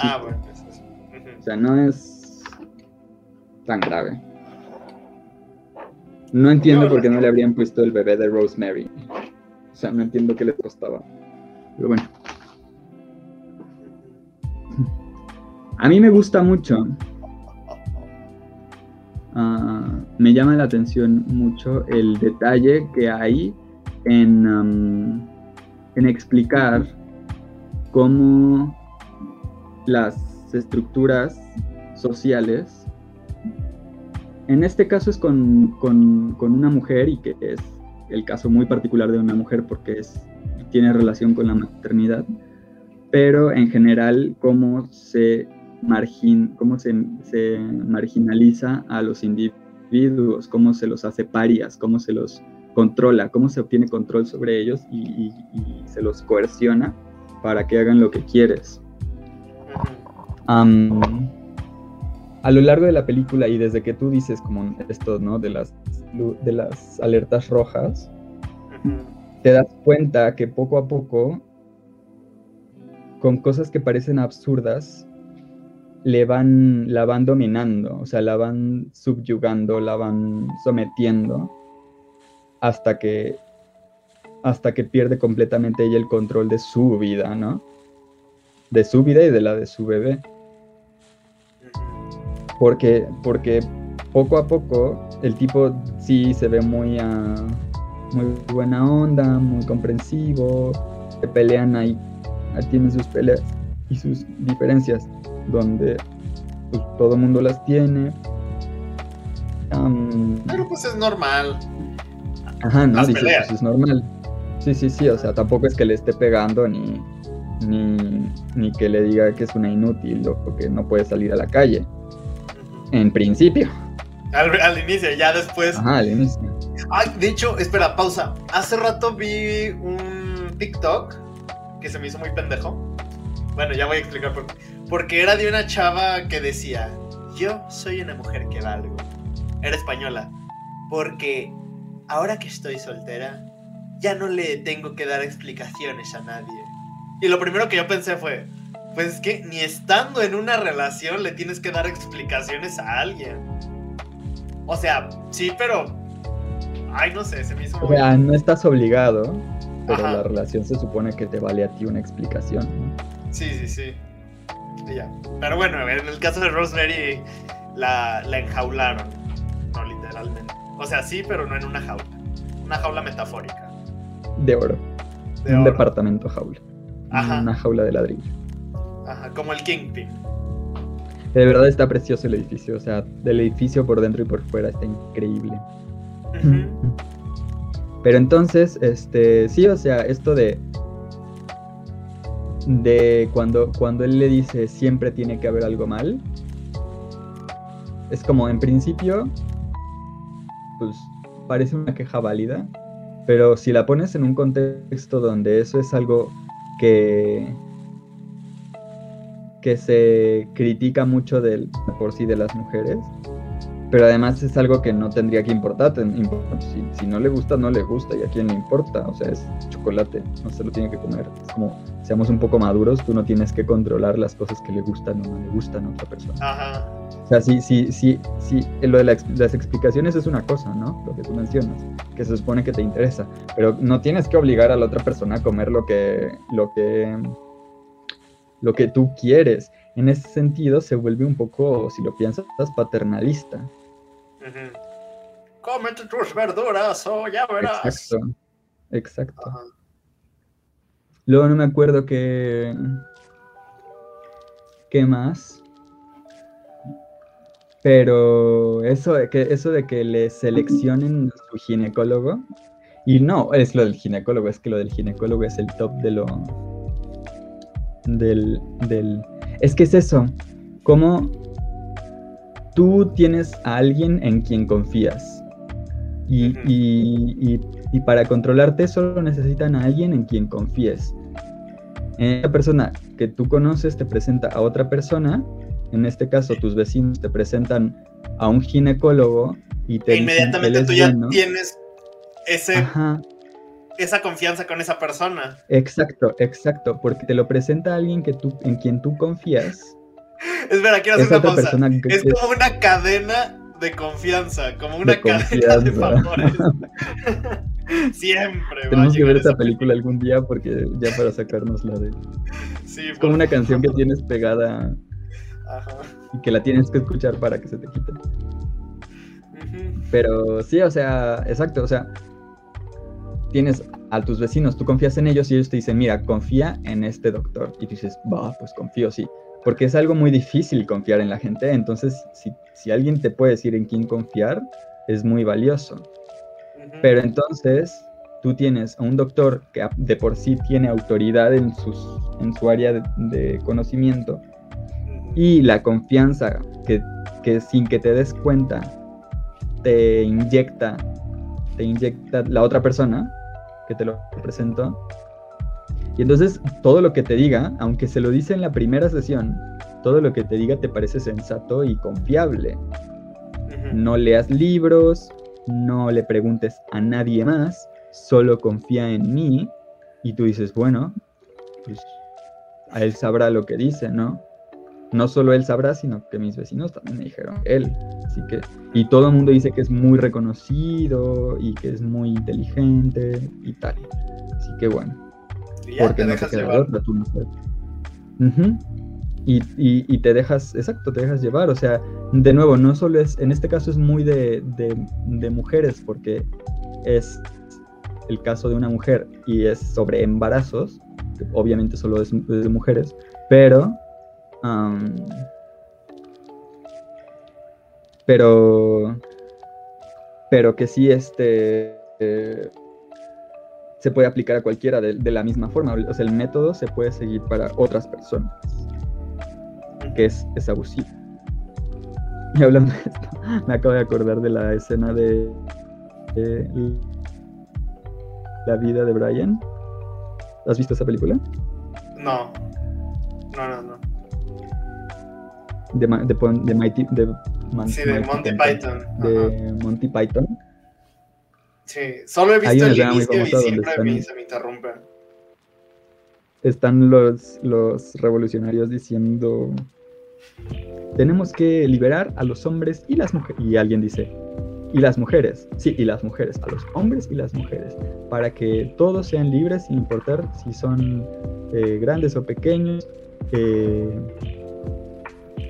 ah, bueno, o sea, no es tan grave. No entiendo por qué no le habrían puesto el bebé de Rosemary. O sea, no entiendo qué le costaba. Pero bueno. A mí me gusta mucho. Ah, me llama la atención mucho el detalle que hay en, um, en explicar cómo las estructuras sociales, en este caso es con, con, con, una mujer y que es el caso muy particular de una mujer porque es, tiene relación con la maternidad, pero en general cómo se, margin, cómo se, se marginaliza a los individuos, cómo se los hace parias, cómo se los controla, cómo se obtiene control sobre ellos y, y, y se los coerciona para que hagan lo que quieres. Um, a lo largo de la película y desde que tú dices como esto, ¿no? De las, de las alertas rojas, te das cuenta que poco a poco, con cosas que parecen absurdas, le van, la van dominando, o sea, la van subyugando, la van sometiendo, hasta que, hasta que pierde completamente ella el control de su vida, ¿no? De su vida y de la de su bebé porque, porque poco a poco el tipo sí se ve muy, uh, muy buena onda, muy comprensivo, se pelean ahí, tienen sus peleas y sus diferencias, donde pues, todo el mundo las tiene. Um, Pero pues es normal. Ajá, no, dice, pues es normal. Sí, sí, sí, o sea, tampoco es que le esté pegando ni, ni, ni que le diga que es una inútil o que no puede salir a la calle. En principio. Al, inicio, ya después. Ajá, al inicio. Ay, de hecho, espera, pausa. Hace rato vi un TikTok que se me hizo muy pendejo. Bueno, ya voy a explicar por qué. Porque era de una chava que decía: Yo soy una mujer que valgo. Era española. Porque ahora que estoy soltera, ya no le tengo que dar explicaciones a nadie. Y lo primero que yo pensé fue: pues es que ni estando en una relación le tienes que dar explicaciones a alguien. O sea, sí, pero. Ay, no sé, se me hizo. O sea, no estás obligado, pero la relación se supone que te vale a ti una explicación. Sí, sí, sí. ya. Pero bueno, en el caso de Rosemary la, la enjaularon. No literalmente. O sea, sí, pero no en una jaula. Una jaula metafórica. De oro. un departamento jaula. Ajá. Una jaula de ladrillo como el Kingpin. De verdad está precioso el edificio, o sea, del edificio por dentro y por fuera está increíble. Pero entonces, este, sí, o sea, esto de de cuando cuando él le dice siempre tiene que haber algo mal, es como en principio pues parece una queja válida, pero si la pones en un contexto donde eso es algo que que se critica mucho del, por sí de las mujeres, pero además es algo que no tendría que importar. Si, si, no le gusta, no le gusta, y a quién le importa. O sea, es chocolate, no se lo tiene que comer. Es como, seamos un poco maduros, tú no tienes que controlar las cosas que le gustan o no le gustan a otra persona. Ajá. O sea, sí, sí, sí, sí, lo de las explicaciones es una cosa, ¿no? Lo que tú mencionas, que se supone que te interesa, pero no tienes que obligar a la otra persona a comer lo que, lo que lo que tú quieres. En ese sentido se vuelve un poco, si lo piensas, paternalista. Cómete tus verduras o ya verás. Exacto, exacto. Luego no me acuerdo qué... ¿Qué más? Pero eso de que, eso de que le seleccionen su ginecólogo. Y no, es lo del ginecólogo, es que lo del ginecólogo es el top de lo, del, del... Es que es eso, como tú tienes a alguien en quien confías. Y, y, y, para controlarte solo necesitan a alguien en quien confíes. Esa persona que tú conoces te presenta a otra persona, en este caso tus vecinos te presentan a un ginecólogo y te... E inmediatamente tú ya tienes ese esa confianza con esa persona. Exacto, exacto, porque te lo presenta alguien que tú, en quien tú confías. Espera, quiero hacer una pausa. Es como una cadena de confianza, como una cadena de favores. Siempre. Tenemos que ver esa película algún día porque ya para sacarnos la de. Sí, es como una canción que tienes pegada y que la tienes que escuchar para que se te quite. Pero sí, o sea, exacto, o sea, tienes a tus vecinos, tú confías en ellos y ellos te dicen, mira, confía en este doctor. Y tú dices, va, pues confío, sí. Porque es algo muy difícil confiar en la gente, entonces si, si alguien te puede decir en quién confiar, es muy valioso. Pero entonces tú tienes a un doctor que de por sí tiene autoridad en, sus, en su área de, de conocimiento y la confianza que, que, sin que te des cuenta te inyecta, te inyecta la otra persona que te lo presentó. Y entonces todo lo que te diga, aunque se lo dice en la primera sesión, todo lo que te diga te parece sensato y confiable. No leas libros, no le preguntes a nadie más, solo confía en mí y tú dices, bueno, pues a él sabrá lo que dice, ¿no? No solo él sabrá, sino que mis vecinos también me dijeron él. Así que, y todo el mundo dice que es muy reconocido y que es muy inteligente y tal. Así que bueno. porque no te llevar. tú no y, y, te dejas, exacto, te dejas llevar. O sea, de nuevo, no solo es, en este caso es muy de, de mujeres, porque es el caso de una mujer y es sobre embarazos, obviamente solo es de mujeres, pero... pero... Pero que sí, este... Eh, se puede aplicar a cualquiera de, la misma forma. O sea, el método se puede seguir para otras personas. Que es, es abusivo. Y hablando de esto, me acabo de acordar de la escena de la vida de Brian. ¿Has visto esa película? No. No, no, no. De, de, de, Mighty, de sí, de Monty Python. De Monty Python. Sí, solo he visto el inicio y siempre están, se me interrumpe. Están los, los revolucionarios diciendo tenemos que liberar a los hombres y las mujeres. Y alguien dice, y las mujeres, sí, y las mujeres, a los hombres y las mujeres, para que todos sean libres sin importar si son eh, grandes o pequeños, eh,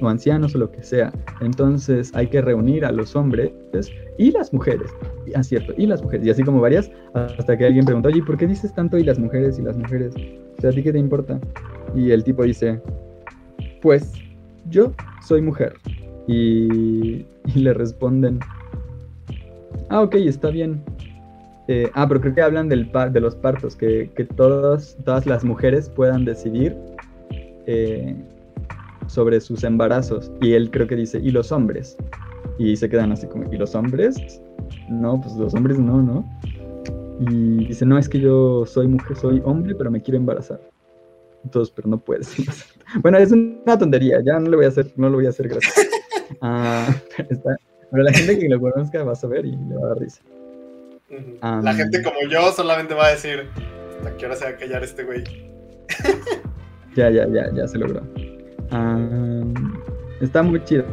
o ancianos o lo que sea. Entonces hay que reunir a los hombres y las mujeres. Ah, cierto, y las mujeres. Y así como varias, hasta que alguien preguntó, oye, ¿por qué dices tanto y las mujeres y las mujeres? O sea, ¿a ti qué te importa? Y el tipo dice, pues yo soy mujer. Y, y le responden, Ah, ok, está bien. Eh, ah, pero creo que hablan del de los partos, que, todas, todas las mujeres puedan decidir eh, sobre sus embarazos. Y él creo que dice, ¿y los hombres? Y se quedan así como, ¿y los hombres? No, pues los hombres no, ¿no? Y dice, no, es que yo soy mujer, soy hombre, pero me quiero embarazar. Entonces, pero no puedes. bueno, es una tontería, ya no le voy a hacer, no lo voy a hacer gracias. Ah, está, pero la gente que lo conozca va a saber y le va a dar risa. la gente como yo solamente va a decir, ¿hasta qué hora se va a callar este güey? ya, ya, ya, ya se logró. Está muy chido.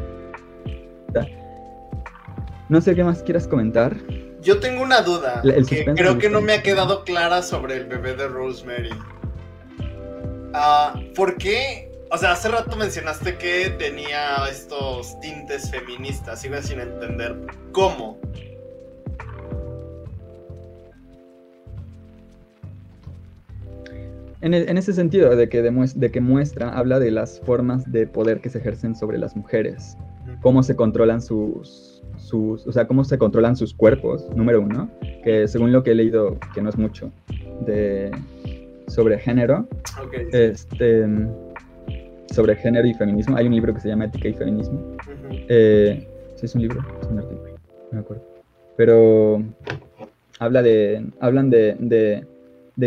No sé qué más quieras comentar. Yo tengo una duda que creo que no me ha quedado clara sobre el bebé de Rosemary. Uh, ¿Por qué o sea, hace rato mencionaste que tenía estos tintes feministas, sigo sin entender cómo. En, e, ese sentido, de que, de que muestra, habla de las formas de poder que se ejercen sobre las mujeres, cómo se controlan sus, sus, o sea, cómo se controlan sus cuerpos, número uno, que según lo que he leído, que no es mucho, de, sobre género, este sobre género y feminismo. Hay un libro que se llama Ética y Feminismo. Eh, sí, es un libro, es un artículo, no me acuerdo. Pero habla de, hablan de, de,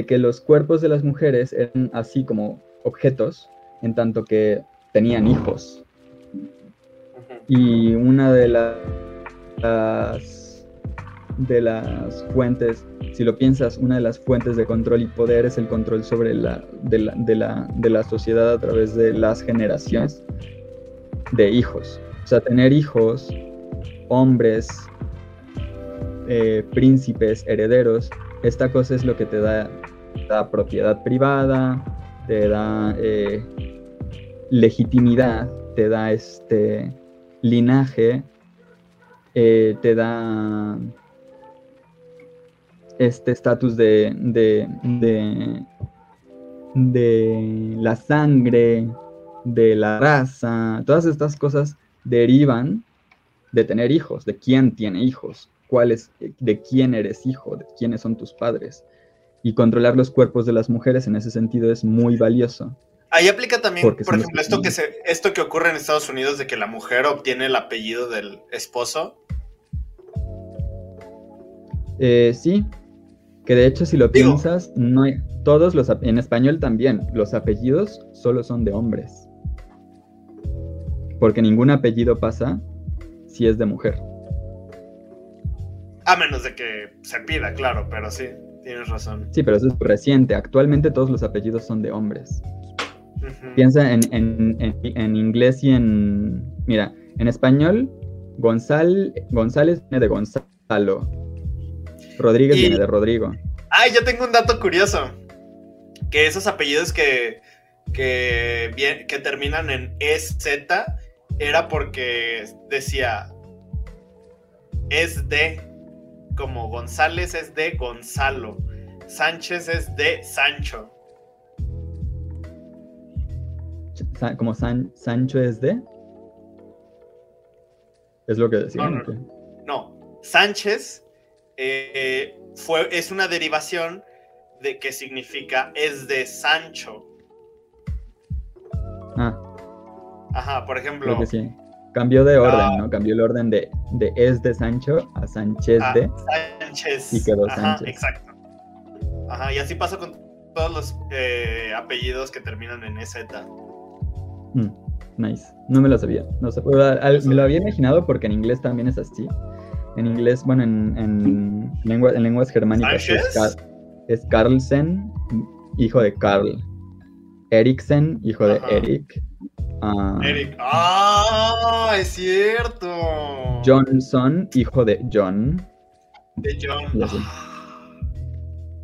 que los cuerpos de las mujeres eran así como objetos, en tanto que tenían hijos. Y una de las de las fuentes, si lo piensas, una de las fuentes de control y poder es el control sobre la, de, la, de, la, de la sociedad a través de las generaciones de hijos. O sea, tener hijos, hombres, eh, príncipes, herederos, esta cosa es lo que te da, da propiedad privada, te da eh, legitimidad, te da este linaje eh, te da este estatus de, de, de, de la sangre, de la raza, todas estas cosas derivan de tener hijos, de quién tiene hijos, cuál es, de quién eres hijo, de quiénes son tus padres. Y controlar los cuerpos de las mujeres en ese sentido es muy valioso. Ahí aplica también, por ejemplo, esto que, se, esto que ocurre en Estados Unidos de que la mujer obtiene el apellido del esposo. Eh, sí, que de hecho si lo piensas, no hay, todos los, en español también, los apellidos solo son de hombres. Porque ningún apellido pasa si es de mujer. A menos de que se pida, claro, pero sí, tienes razón. Sí, pero eso es reciente. Actualmente todos los apellidos son de hombres. Piensa en, inglés y en... Mira, en español, González viene de Gonzalo. Rodríguez viene de Rodrigo. Ay, yo tengo un dato curioso. Que esos apellidos que, que, bien, que terminan en EZ era porque decía es de, como González es de Gonzalo, Sánchez es de Sancho. como Sancho es de. Es lo que decía. No, Sánchez eh, fue, es una derivación de que significa es de Sancho. Ah. Ajá, por ejemplo. Cambió de orden, ah. ¿no? Cambió el orden de, de, es de Sancho a Sánchez de. Sánchez. Y quedó Sánchez. Exacto. Ajá, y así pasa con todos los eh, apellidos que terminan en EZ. Mm, nice. No me lo sabía. No sé, me lo había imaginado porque en inglés también es así. En inglés, bueno, en, en, lengua, en lenguas germánicas es, Carlsen, hijo de Carl. Eriksen, hijo de Eric. Uh, Eric. ¡Ah! Es cierto. Johnson, hijo de John. De John.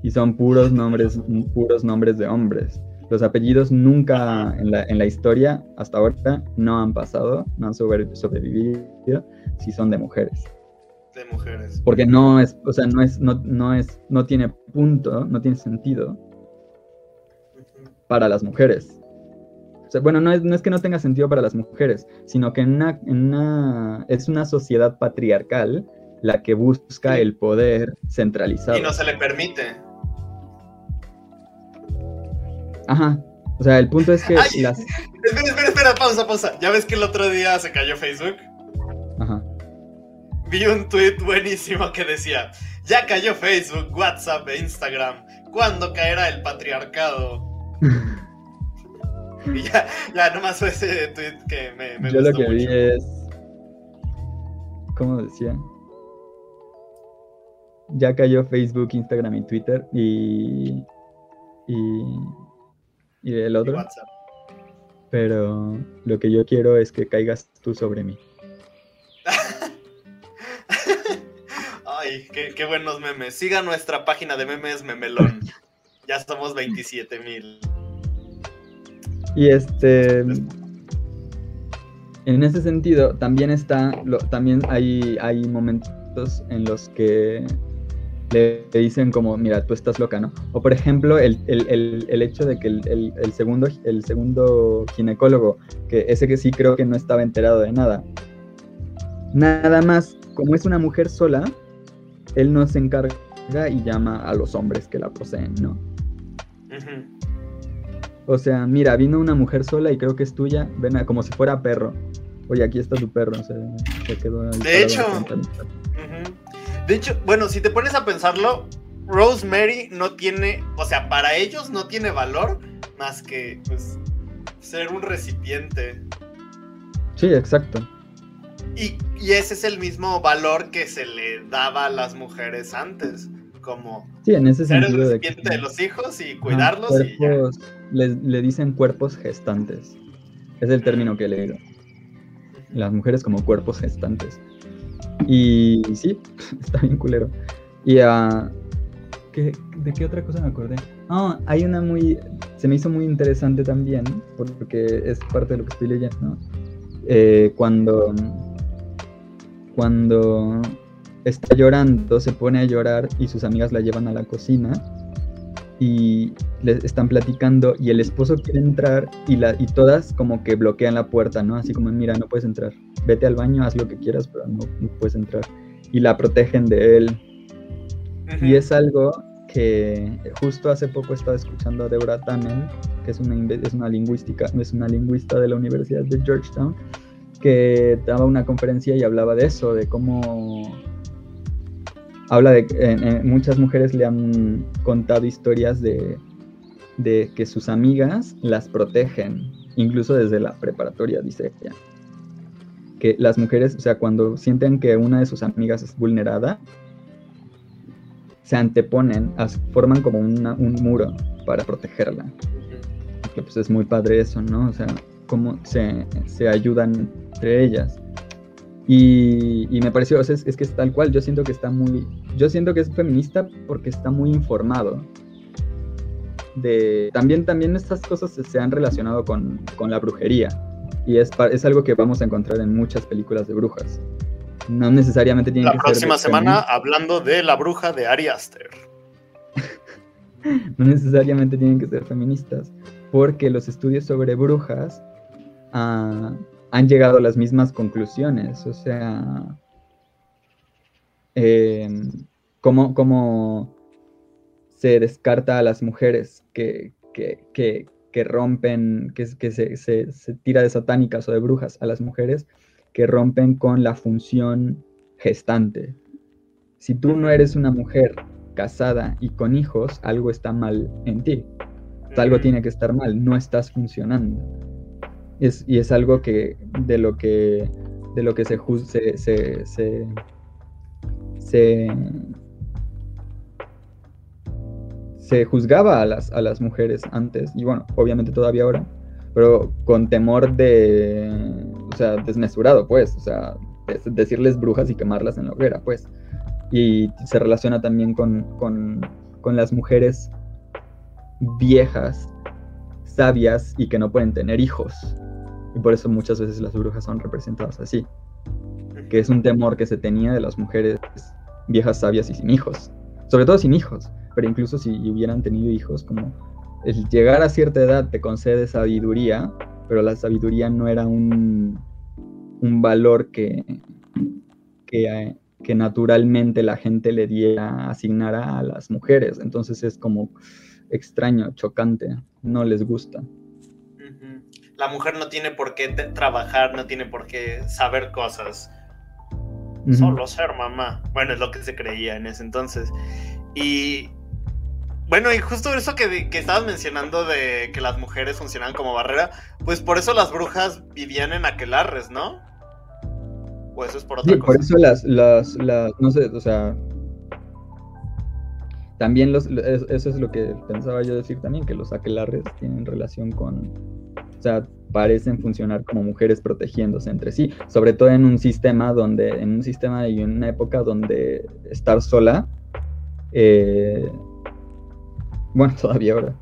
Y, son puros nombres, puros nombres de hombres. Los apellidos nunca en la, en la historia, hasta ahora, no han pasado, no han sobrevivido si son de mujeres. De mujeres. Porque no es, o sea, no es, no, no es, no tiene punto, no tiene sentido para las mujeres. O sea, bueno, no es, no es que no tenga sentido para las mujeres, sino que en una, en una, es una sociedad patriarcal la que busca el poder centralizado. Y no se le permite. Ajá. O sea, el punto es que las... Espera, espera, espera, pausa, pausa. ¿Ya ves que el otro día se cayó Facebook? Ajá. Vi un tweet buenísimo que decía, ya cayó Facebook, WhatsApp e Instagram. ¿Cuándo caerá el patriarcado? y ya, ya nomás fue ese tweet que me, me Yo lo que vi es... ¿Cómo decía? Ya cayó Facebook, Instagram y Twitter y... Y y el otro. Pero lo que yo quiero es que caigas tú sobre mí. Ay, qué, buenos memes. Siga nuestra página de memes Memelón. Ya somos 27 mil. Y este. En ese sentido, también está. también hay, hay momentos en los que le, dicen como, mira, tú estás loca, ¿no? O por ejemplo, el, hecho de que el, segundo, el segundo ginecólogo, que ese que sí creo que no estaba enterado de nada, nada más, como es una mujer sola, él no se encarga y llama a los hombres que la poseen, ¿no? O sea, mira, vino una mujer sola y creo que es tuya, ven a, como si fuera perro. Oye, aquí está tu perro, se quedó De hecho, de hecho, bueno, si te pones a pensarlo, Rosemary no tiene, o sea, para ellos no tiene valor más que pues ser un recipiente. Sí, exacto. Y, ese es el mismo valor que se le daba a las mujeres antes, como sí, en ese ser el recipiente de, los hijos y cuidarlos. y Le, dicen cuerpos gestantes. Es el término que he leído. Las mujeres como cuerpos gestantes. Y sí, está bien culero. Y uh, ¿de qué otra cosa me acordé? Ah, hay una muy. Se me hizo muy interesante también, porque es parte de lo que estoy leyendo. Eh, cuando. cuando está llorando, se pone a llorar y sus amigas la llevan a la cocina y le están platicando y el esposo quiere entrar y, la, y todas como que bloquean la puerta, ¿no? Así como, mira, no puedes entrar, vete al baño, haz lo que quieras, pero no, puedes entrar. Y la protegen de él. Y es algo que justo hace poco estaba escuchando a Deborah Tannen, que es una, es una lingüística, es una lingüista de la Universidad de Georgetown, que daba una conferencia y hablaba de eso, de cómo habla de que muchas mujeres le han contado historias de, de, que sus amigas las protegen, incluso desde la preparatoria, dice ella. Que las mujeres, o sea, cuando sienten que una de sus amigas es vulnerada, se anteponen, forman como un muro para protegerla. Que pues es muy padre eso, ¿no? O sea, cómo se, se ayudan entre ellas. Y, me pareció, es, que es tal cual, yo siento que está muy, yo siento que es feminista porque está muy informado. De, también, también estas cosas se, han relacionado con, la brujería y es, es algo que vamos a encontrar en muchas películas de brujas. No necesariamente tiene que ser... La próxima semana hablando de la bruja de Ari Aster. no necesariamente tienen que ser feministas, porque los estudios sobre brujas ah, han llegado a las mismas conclusiones. O sea, eh, ¿cómo, se descarta a las mujeres que, rompen, que, se, se, tira de satánicas o de brujas a las mujeres que rompen con la función gestante? Si tú no eres una mujer casada y con hijos, algo está mal en ti. Algo tiene que estar mal, no estás funcionando y es algo que de lo que de lo que se, se, juzgaba a las, a las mujeres antes, y bueno, obviamente todavía ahora, pero con temor de, o sea, desmesurado, pues, o sea, decirles brujas y quemarlas en la hoguera, pues. Y se relaciona también con, con, con las mujeres viejas, sabias y que no pueden tener hijos. Y por eso muchas veces las brujas son representadas así. Que es un temor que se tenía de las mujeres viejas sabias y sin hijos. Sobre todo sin hijos. Pero incluso si hubieran tenido hijos, como el llegar a cierta edad te concede sabiduría, pero la sabiduría no era un, un valor que, que, que naturalmente la gente le diera, asignara a las mujeres. Entonces es como extraño, chocante, no les gusta la mujer no tiene por qué trabajar, no tiene por qué saber cosas. Solo ser mamá. Bueno, es lo que se creía en ese entonces. Y bueno, y justo eso que, que estabas mencionando de que las mujeres funcionan como barrera, pues por eso las brujas vivían en aquelarres, ¿no? O eso es por otra sí, Por eso las, las, las, no sé, o sea, también los, eso es lo que pensaba yo decir también, que los aquelarres tienen relación con, sea, parecen funcionar como mujeres protegiéndose entre sí, sobre todo en un sistema donde, en un sistema y en una época donde estar sola, eh, bueno, todavía ahora,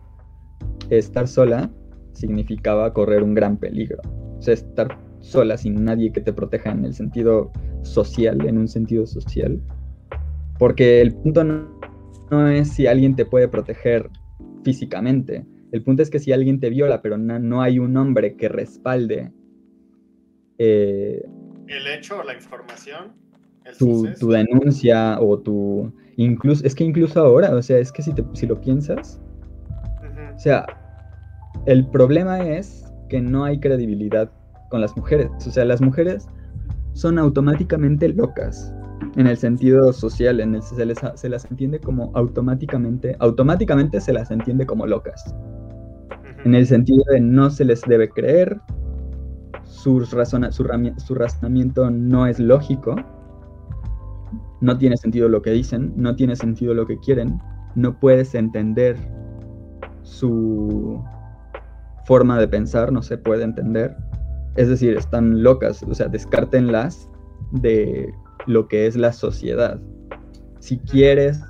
estar sola significaba correr un gran peligro. O sea, estar sola sin nadie que te proteja en el sentido social, en un sentido social. Porque el punto no, no es si alguien te puede proteger físicamente, el punto es que si alguien te viola, pero no, hay un hombre que respalde. Eh, el hecho o la información. tu, denuncia o tu. Incluso, es que incluso ahora, o sea, es que si, si lo piensas. O sea, el problema es que no hay credibilidad con las mujeres. O sea, las mujeres son automáticamente locas en el sentido social, en el, se, les, se las entiende como automáticamente, automáticamente se las entiende como locas en el sentido de no se les debe creer, su, su, su razonamiento no es lógico, no tiene sentido lo que dicen, no tiene sentido lo que quieren, no puedes entender su forma de pensar, no se puede entender. Es decir, están locas, o sea, descártenlas de lo que es la sociedad. Si quieres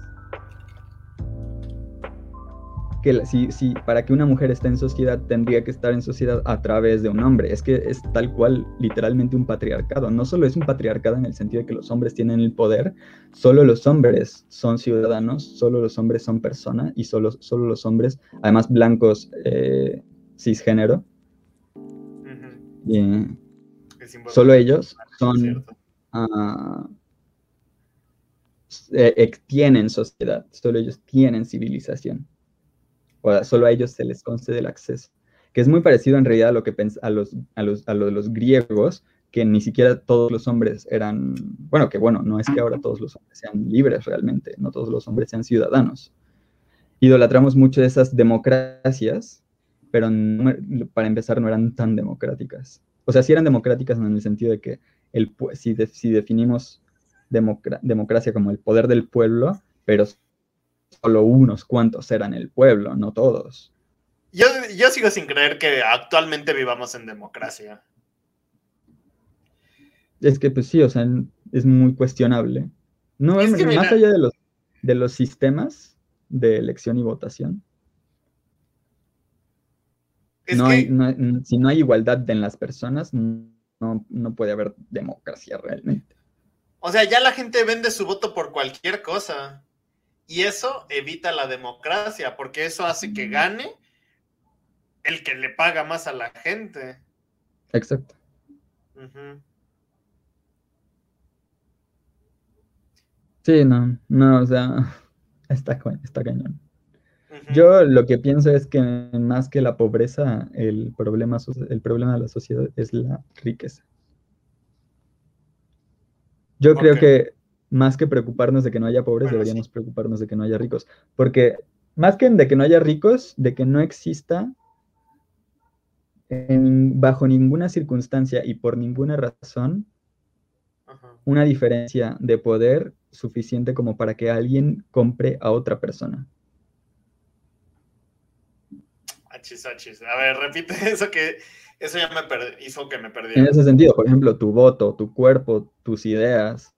que si, si para que una mujer esté en sociedad tendría que estar en sociedad a través de un hombre. Es que es tal cual, literalmente un patriarcado. No solo es un patriarcado en el sentido de que los hombres tienen el poder, solo los hombres son ciudadanos, solo los hombres son personas y solo, solo los hombres, además blancos eh, cisgénero, y, solo ellos son... Uh, tienen sociedad, solo ellos tienen civilización o solo a ellos se les concede el acceso, que es muy parecido en realidad a lo que a los, a los, a los griegos, que ni siquiera todos los hombres eran, bueno, que bueno, no es que ahora todos los hombres sean libres realmente, no todos los hombres sean ciudadanos. Idolatramos mucho de esas democracias, pero para empezar no eran tan democráticas. O sea, sí eran democráticas en el sentido de que el, si, si definimos democracia como el poder del pueblo, pero solo unos cuantos eran el pueblo, no todos. Yo, yo sigo sin creer que actualmente vivamos en democracia. Es que, pues sí, o sea, es muy cuestionable. No, es más allá de los, de los sistemas de elección y votación. No hay, si no hay igualdad en las personas, no, no puede haber democracia realmente. O sea, ya la gente vende su voto por cualquier cosa. Y eso evita la democracia, porque eso hace que gane el que le paga más a la gente. Exacto. Sí, no, no, o sea, está, está cañón. Yo lo que pienso es que más que la pobreza, el problema, el problema de la sociedad es la riqueza. Yo creo que más que preocuparnos de que no haya pobres, deberíamos preocuparnos de que no haya ricos. Porque más que de que no haya ricos, de que no exista bajo ninguna circunstancia y por ninguna razón una diferencia de poder suficiente como para que alguien compre a otra persona. Achis, achis. A ver, repite eso que eso ya me hizo que me perdí. En ese sentido, por ejemplo, tu voto, tu cuerpo, tus ideas,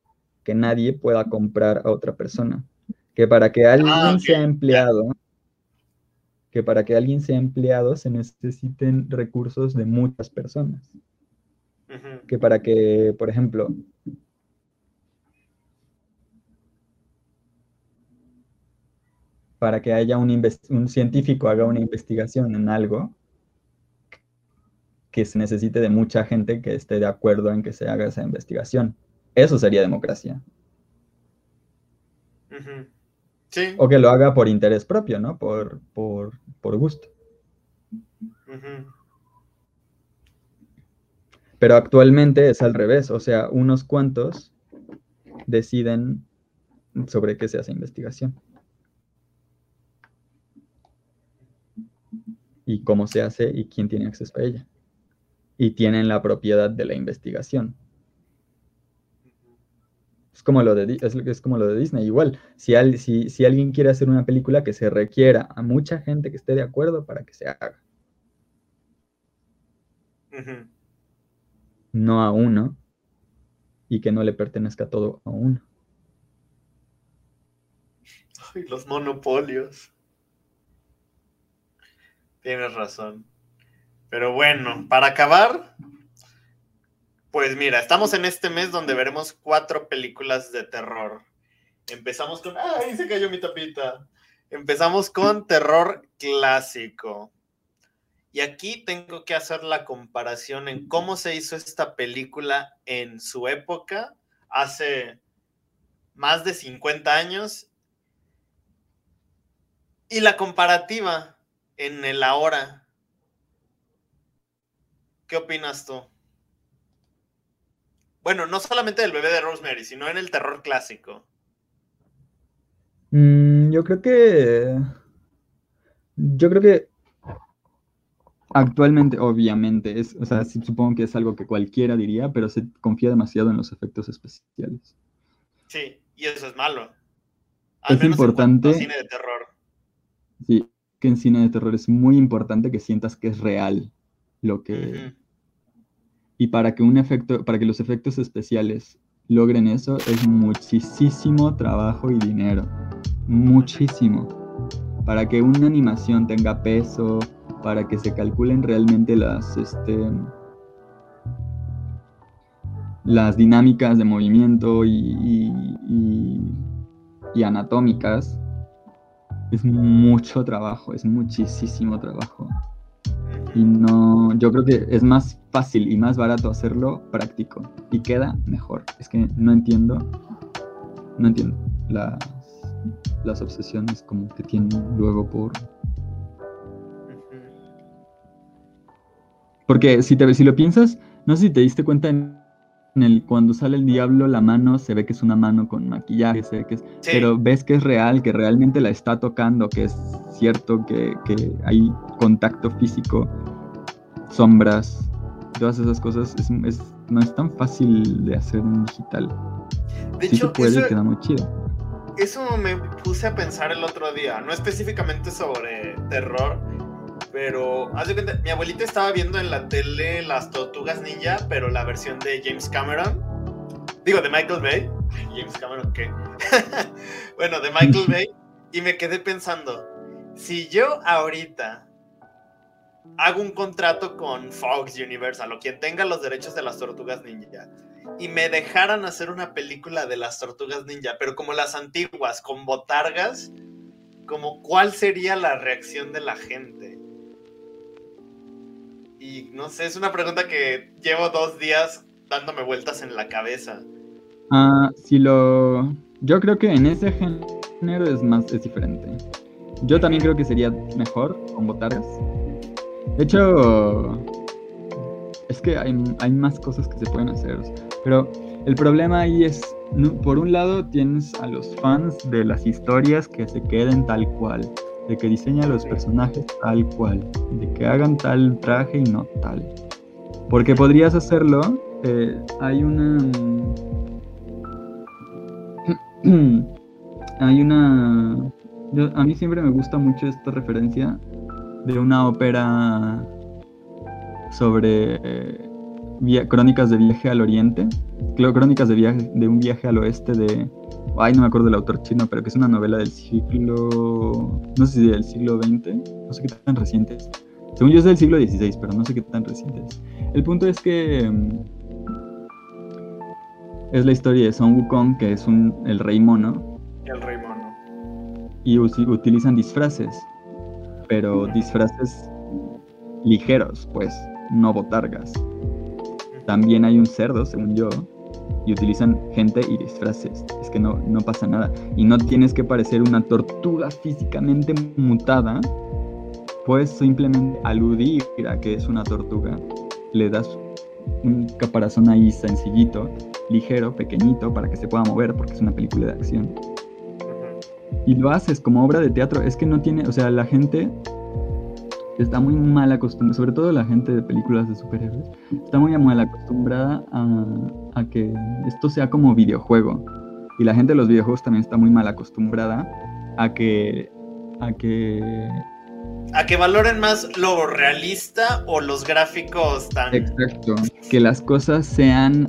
que nadie pueda comprar a otra persona. Que para que alguien ah, sea empleado, que para que alguien sea empleado se necesiten recursos de muchas personas. Que para que, por ejemplo, para que haya un, un, científico haga una investigación en algo, que se necesite de mucha gente que esté de acuerdo en que se haga esa investigación. Eso sería democracia. sí. O que lo haga por interés propio, ¿no? Por, por, gusto. Pero actualmente es al revés, o sea, unos cuantos deciden sobre qué se hace investigación. Y cómo se hace y quién tiene acceso a ella. Y tienen la propiedad de la investigación. Es como lo de, es, como lo de Disney. Igual, si, si, alguien quiere hacer una película que se requiera a mucha gente que esté de acuerdo para que se haga. No a uno. Y que no le pertenezca todo a uno. Ay, los monopolios. Tienes razón. Pero bueno, para acabar, pues mira, estamos en este mes donde veremos cuatro películas de terror. Empezamos con. ¡Ay, se cayó mi tapita! Empezamos con terror clásico. Y aquí tengo que hacer la comparación en cómo se hizo esta película en su época, hace más de 50 años, y la comparativa en el ahora. ¿Qué opinas tú? Bueno, no solamente del bebé de Rosemary, sino en el terror clásico. Mm, yo creo que. Yo creo que actualmente, obviamente, es, o sea, supongo que es algo que cualquiera diría, pero se confía demasiado en los efectos especiales. Sí, y eso es malo. es importante. En cine de terror. Sí, que en cine de terror es muy importante que sientas que es real lo que, y para que un efecto, para que los efectos especiales logren eso, es muchísimo trabajo y dinero. Muchísimo. para que una animación tenga peso, para que se calculen realmente las, este, las dinámicas de movimiento y, y, anatómicas, es mucho trabajo, es muchísimo trabajo. Y no, yo creo que es más fácil y más barato hacerlo práctico y queda mejor. Es que no entiendo, no entiendo las, las obsesiones como que tienen luego por... Porque si, te, si lo piensas, no sé si te diste cuenta en el, cuando sale el diablo, la mano se ve que es una mano con maquillaje, se que es, pero ves que es real, que realmente la está tocando, que es cierto que, que hay contacto físico, sombras, todas esas cosas, es, no es tan fácil de hacer en digital. De hecho, puede, eso, queda muy chido. Eso me puse a pensar el otro día, no específicamente sobre terror, pero haz de cuenta, mi abuelita estaba viendo en la tele las tortugas ninja, pero la versión de James Cameron. Digo, de Michael Bay. James Cameron, ¿qué? bueno, de Michael Bay. Y me quedé pensando, si yo ahorita hago un contrato con Fox Universal o quien tenga los derechos de las tortugas ninja y me dejaran hacer una película de las tortugas ninja, pero como las antiguas, con botargas, como cuál sería la reacción de la gente. Y no sé, es una pregunta que llevo dos días dándome vueltas en la cabeza. Ah, si lo. Yo creo que en ese género es más, es diferente. Yo también creo que sería mejor con botargas. De hecho, es que hay, hay más cosas que se pueden hacer. Pero el problema ahí es, por un lado tienes a los fans de las historias que se queden tal cual de que diseña los personajes tal cual, de que hagan tal traje y no tal. Porque podrías hacerlo, eh, hay una... hay una... a mí siempre me gusta mucho esta referencia de una ópera sobre eh, crónicas de viaje al oriente, crónicas de, viaje, de un viaje al oeste de ay, no me acuerdo del autor chino, pero que es una novela del siglo, no sé si del siglo XX, no sé qué tan recientes. Según yo es del siglo XVI, pero no sé qué tan recientes. El punto es que mm, es la historia de Son Wukong, que es un, el rey mono. El rey mono. Y utilizan disfraces, pero disfraces ligeros, pues, no botargas. También hay un cerdo, según yo, y utilizan gente y disfraces. Es que no, no pasa nada. Y no tienes que parecer una tortuga físicamente mutada. Puedes simplemente aludir a que es una tortuga. Le das un caparazón ahí sencillito, ligero, pequeñito, para que se pueda mover, porque es una película de acción. Y lo haces como obra de teatro. Es que no tiene, o sea, la gente está muy mal acostumbrada, sobre todo la gente de películas de superhéroes, está muy mal acostumbrada a, que esto sea como videojuego. Y la gente de los videojuegos también está muy mal acostumbrada a que... A que a que valoren más lo realista o los gráficos tan... Exacto, que las cosas sean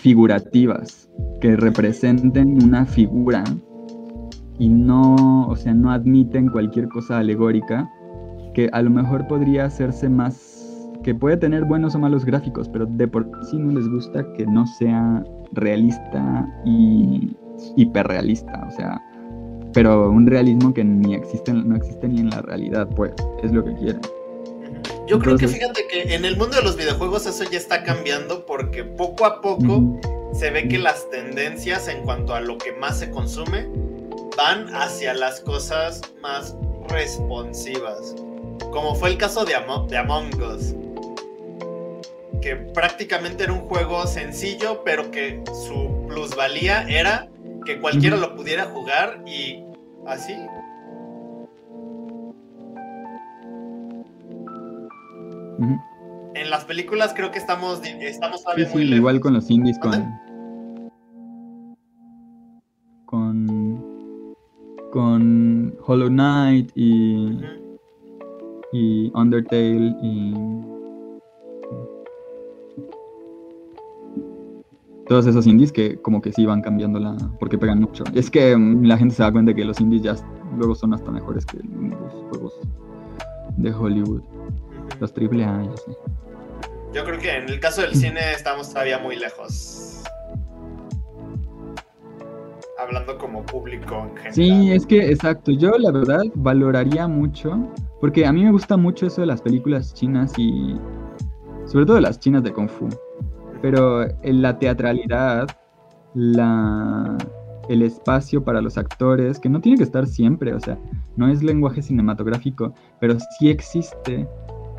figurativas, que representen una figura y no, o sea, no admiten cualquier cosa alegórica, que a lo mejor podría hacerse más, que puede tener buenos o malos gráficos, pero de por sí no les gusta que no sea realista y hiperrealista, o sea, pero un realismo que ni existe, no existe ni en la realidad, pues, es lo que quieren. Yo creo que fíjate que en el mundo de los videojuegos eso ya está cambiando porque poco a poco se ve que las tendencias en cuanto a lo que más se consume van hacia las cosas más responsivas. Como fue el caso de, de Among Us. Que prácticamente era un juego sencillo, pero que su plusvalía era que cualquiera lo pudiera jugar y así. En las películas creo que estamos, estamos todavía muy Igual con los indies, con, con Hollow Knight y, y Undertale y todos esos indies que como que sí van cambiando la porque pegan mucho. Es que mm, la gente se da cuenta que los indies ya luego son hasta mejores que los juegos de Hollywood. Los triple A, yo sé. Yo creo que en el caso del cine estamos todavía muy lejos. Hablando como público en general. Sí, es que exacto. Yo la verdad valoraría mucho, porque a mí me gusta mucho eso de las películas chinas y sobre todo las chinas de Kung Fu. Pero en la teatralidad, la, el espacio para los actores, que no tiene que estar siempre, o sea, no es lenguaje cinematográfico, pero sí existe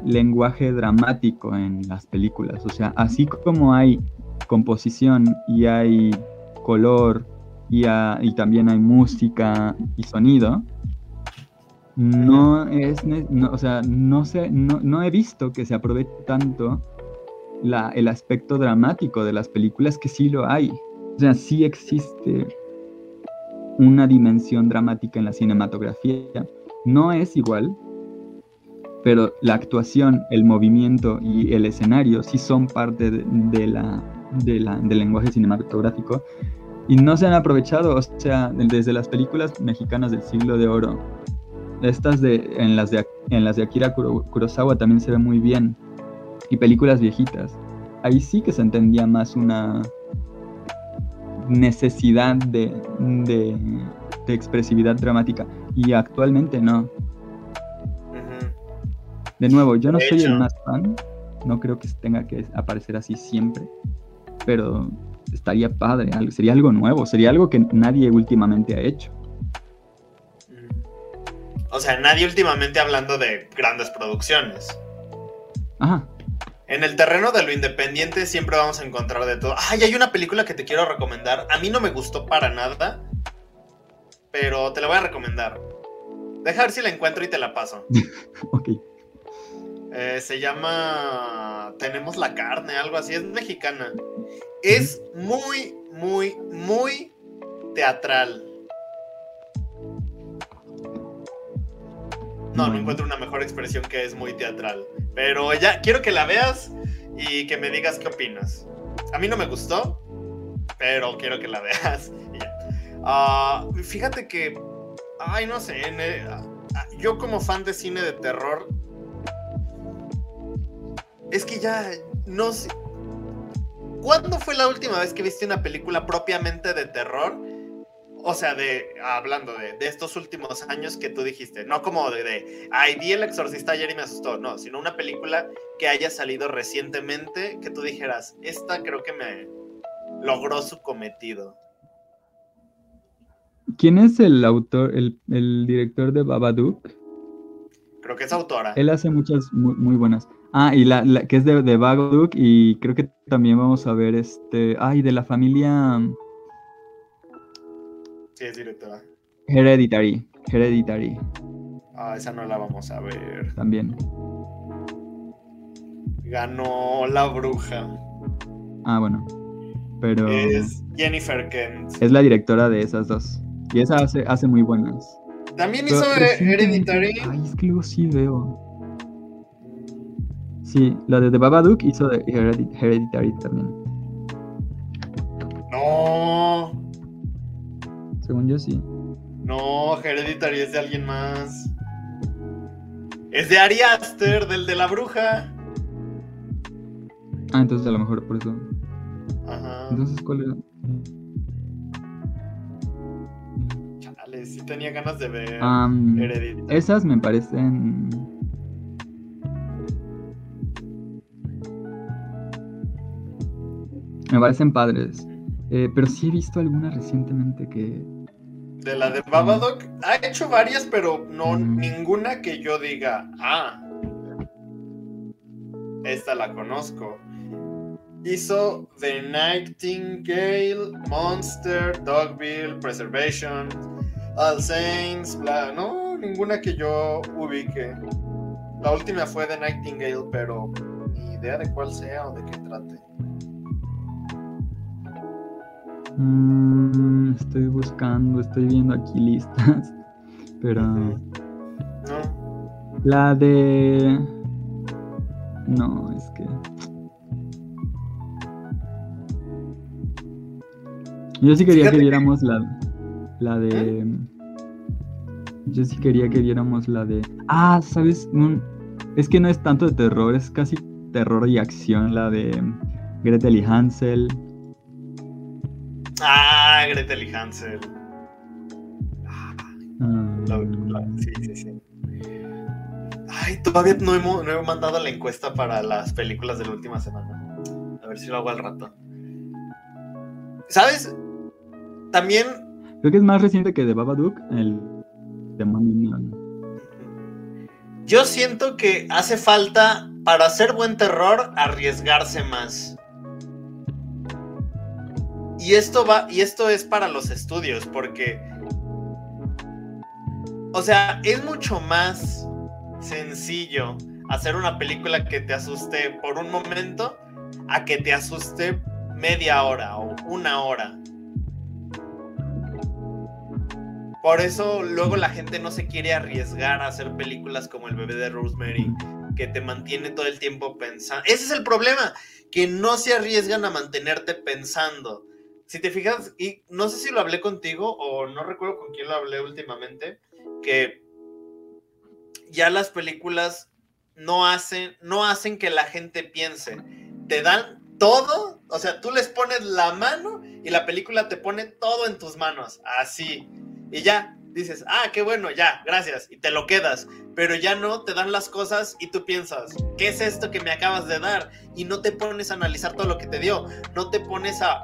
lenguaje dramático en las películas. O sea, así como hay composición y hay color y, también hay música y sonido, no es, o sea, no, sé, no, he visto que se aproveche tanto la, el aspecto dramático de las películas que sí lo hay. O sea, sí existe una dimensión dramática en la cinematografía. No es igual, pero la actuación, el movimiento y el escenario sí son parte de, la, de la, del lenguaje cinematográfico y no se han aprovechado, o sea, desde las películas mexicanas del siglo de oro. Estas de, en, las de, en las de Akira Kurosawa también se ve muy bien. Y películas viejitas. Ahí sí que se entendía más una necesidad de, de, expresividad dramática. Y actualmente no. De nuevo, yo no soy el más fan. No creo que tenga que aparecer así siempre. Pero estaría padre, sería algo nuevo, sería algo que nadie últimamente ha hecho. O sea, nadie últimamente hablando de grandes producciones. Ajá. En el terreno de lo independiente siempre vamos a encontrar de todo. Ay, hay una película que te quiero recomendar. A mí no me gustó para nada, pero te la voy a recomendar. Deja ver si la encuentro y te la paso. ok. Eh, se llama Tenemos la carne, algo así. Es mexicana. Es muy, muy, muy teatral. No, no encuentro una mejor expresión que es muy teatral. Pero ya quiero que la veas y que me digas qué opinas. A mí no me gustó, pero quiero que la veas. Ah, fíjate que, ay, no sé, ah, yo como fan de cine de terror, es que ya no sé. ¿Cuándo fue la última vez que viste una película propiamente de terror? O sea, de hablando de, estos últimos años que tú dijiste, no como de, de, ay, vi el exorcista ayer y me asustó, no, sino una película que haya salido recientemente que tú dijeras, esta creo que me logró su cometido. ¿Quién es el autor, el, director de Babadook? Creo que es autora. Él hace muchas muy buenas. Ah, y la, que es de, de Babadook y creo que también vamos a ver este, ay, de la familia... Sí, es directora. Hereditary, Hereditary. Ah, esa no la vamos a ver. También. Ganó La Bruja. Ah, bueno. Pero... Es Jennifer Kent. Es la directora de esas dos. Y esa hace, hace muy buenas. También hizo Hereditary. Ay, es que luego sí veo. Sí, la de The Babadook hizo de Hereditary también. No. Según yo sí. No, Hereditary es de alguien más. Es de Ari Aster, del de la bruja. Ah, entonces a lo mejor por eso. Ajá. Entonces, ¿cuál era? Chale, sí tenía ganas de ver Hereditary. Esas me parecen Me parecen padres. Eh, pero sí he visto alguna recientemente que. De la de Babadook, ha hecho varias, pero no ninguna que yo diga, ah, esta la conozco. Hizo The Nightingale, Monster, Dogville, Preservation, All Saints, bla, no, ninguna que yo ubique. La última fue The Nightingale, pero ni idea de cuál sea o de qué trate. Mm, estoy buscando, estoy viendo aquí listas. Pero. No. La de. No, es que. Yo sí quería que viéramos la, la de. Yo sí quería que viéramos la de. Ah, ¿sabes? Es que no es tanto de terror, es casi terror y acción, la de Gretel y Hansel. Ah, Gretel y Hansel. Ah, sí, sí, sí. Ay, todavía no, hemos, no he mandado la encuesta para las películas de la última semana. A ver si lo hago al rato. ¿Sabes? También. Creo que es más reciente que de Babadook, el de Yo siento que hace falta, para hacer buen terror, arriesgarse más. Y esto va, y esto es para los estudios, porque. O sea, es mucho más sencillo hacer una película que te asuste por un momento a que te asuste media hora o una hora. Por eso luego la gente no se quiere arriesgar a hacer películas como El bebé de Rosemary, que te mantiene todo el tiempo pensando. Ese es el problema, que no se arriesgan a mantenerte pensando. Si te fijas, y no sé si lo hablé contigo o no recuerdo con quién lo hablé últimamente, que ya las películas no hacen, no hacen que la gente piense. Te dan todo, o sea, tú les pones la mano y la película te pone todo en tus manos, así. Y ya, dices, ah, qué bueno, ya, gracias, y te lo quedas. Pero ya no, te dan las cosas y tú piensas, ¿qué es esto que me acabas de dar? Y no te pones a analizar todo lo que te dio, no te pones a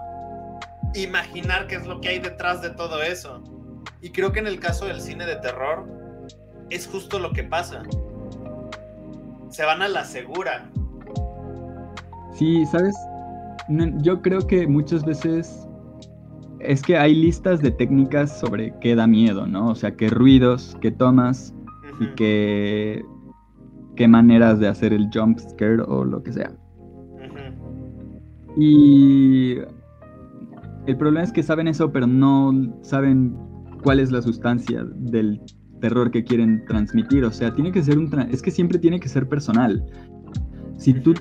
imaginar qué es lo que hay detrás de todo eso. Y creo que en el caso del cine de terror, es justo lo que pasa. Se van a la segura. Sí, ¿sabes? yo creo que muchas veces es que hay listas de técnicas sobre qué da miedo, ¿no? O sea, qué ruidos, qué tomas y qué, qué maneras de hacer el jump scare o lo que sea. Y el problema es que saben eso, pero no saben cuál es la sustancia del terror que quieren transmitir. O sea, tiene que ser un... Es que siempre tiene que ser personal. Si tú,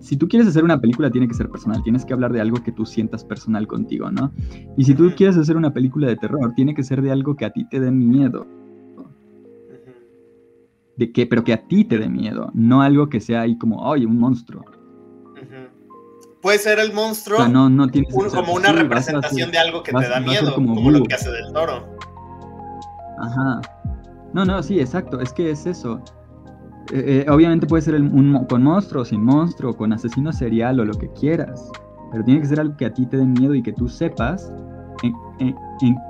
si, tú quieres hacer una película, tiene que ser personal. Tienes que hablar de algo que tú sientas personal contigo, ¿no? Y si tú quieres hacer una película de terror, tiene que ser de algo que a ti te dé miedo. De que, pero que a ti te dé miedo, no algo que sea ahí como, ay, un monstruo. Puede ser el monstruo no, no como una representación de algo que te da miedo, como lo que hace del toro. Ajá. No, no, sí, exacto. Es que es eso. Eh, eh, obviamente puede ser un, con monstruo, sin monstruo, con asesino serial o lo que quieras. Pero tiene que ser algo que a ti te dé miedo y que tú sepas en,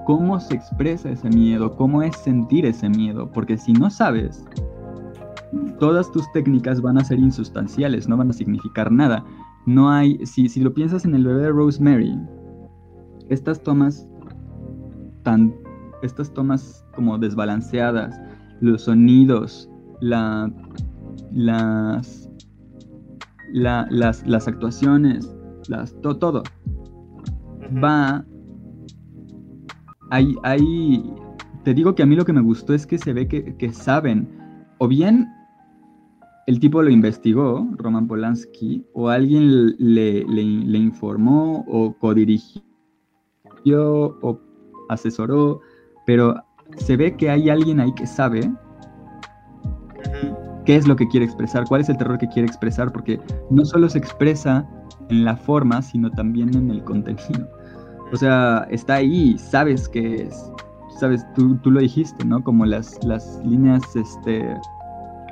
cómo se expresa ese miedo, cómo es sentir ese miedo. Porque si no sabes, todas tus técnicas van a ser insustanciales, no van a significar nada. No hay, si, si lo piensas en el bebé de Rosemary, estas tomas tan, estas tomas como desbalanceadas, los sonidos, la, las, las, las, actuaciones, las, todo. Va. Hay, hay, te digo que a mí lo que me gustó es que se ve que, saben, o bien el tipo lo investigó, Roman Polanski, o alguien le, le, le informó o codirigió o asesoró, pero se ve que hay alguien ahí que sabe qué es lo que quiere expresar, cuál es el terror que quiere expresar, porque no solo se expresa en la forma, sino también en el contenido. O sea, está ahí, sabes que es, sabes, tú, tú lo dijiste, ¿no? Como las, las líneas, este,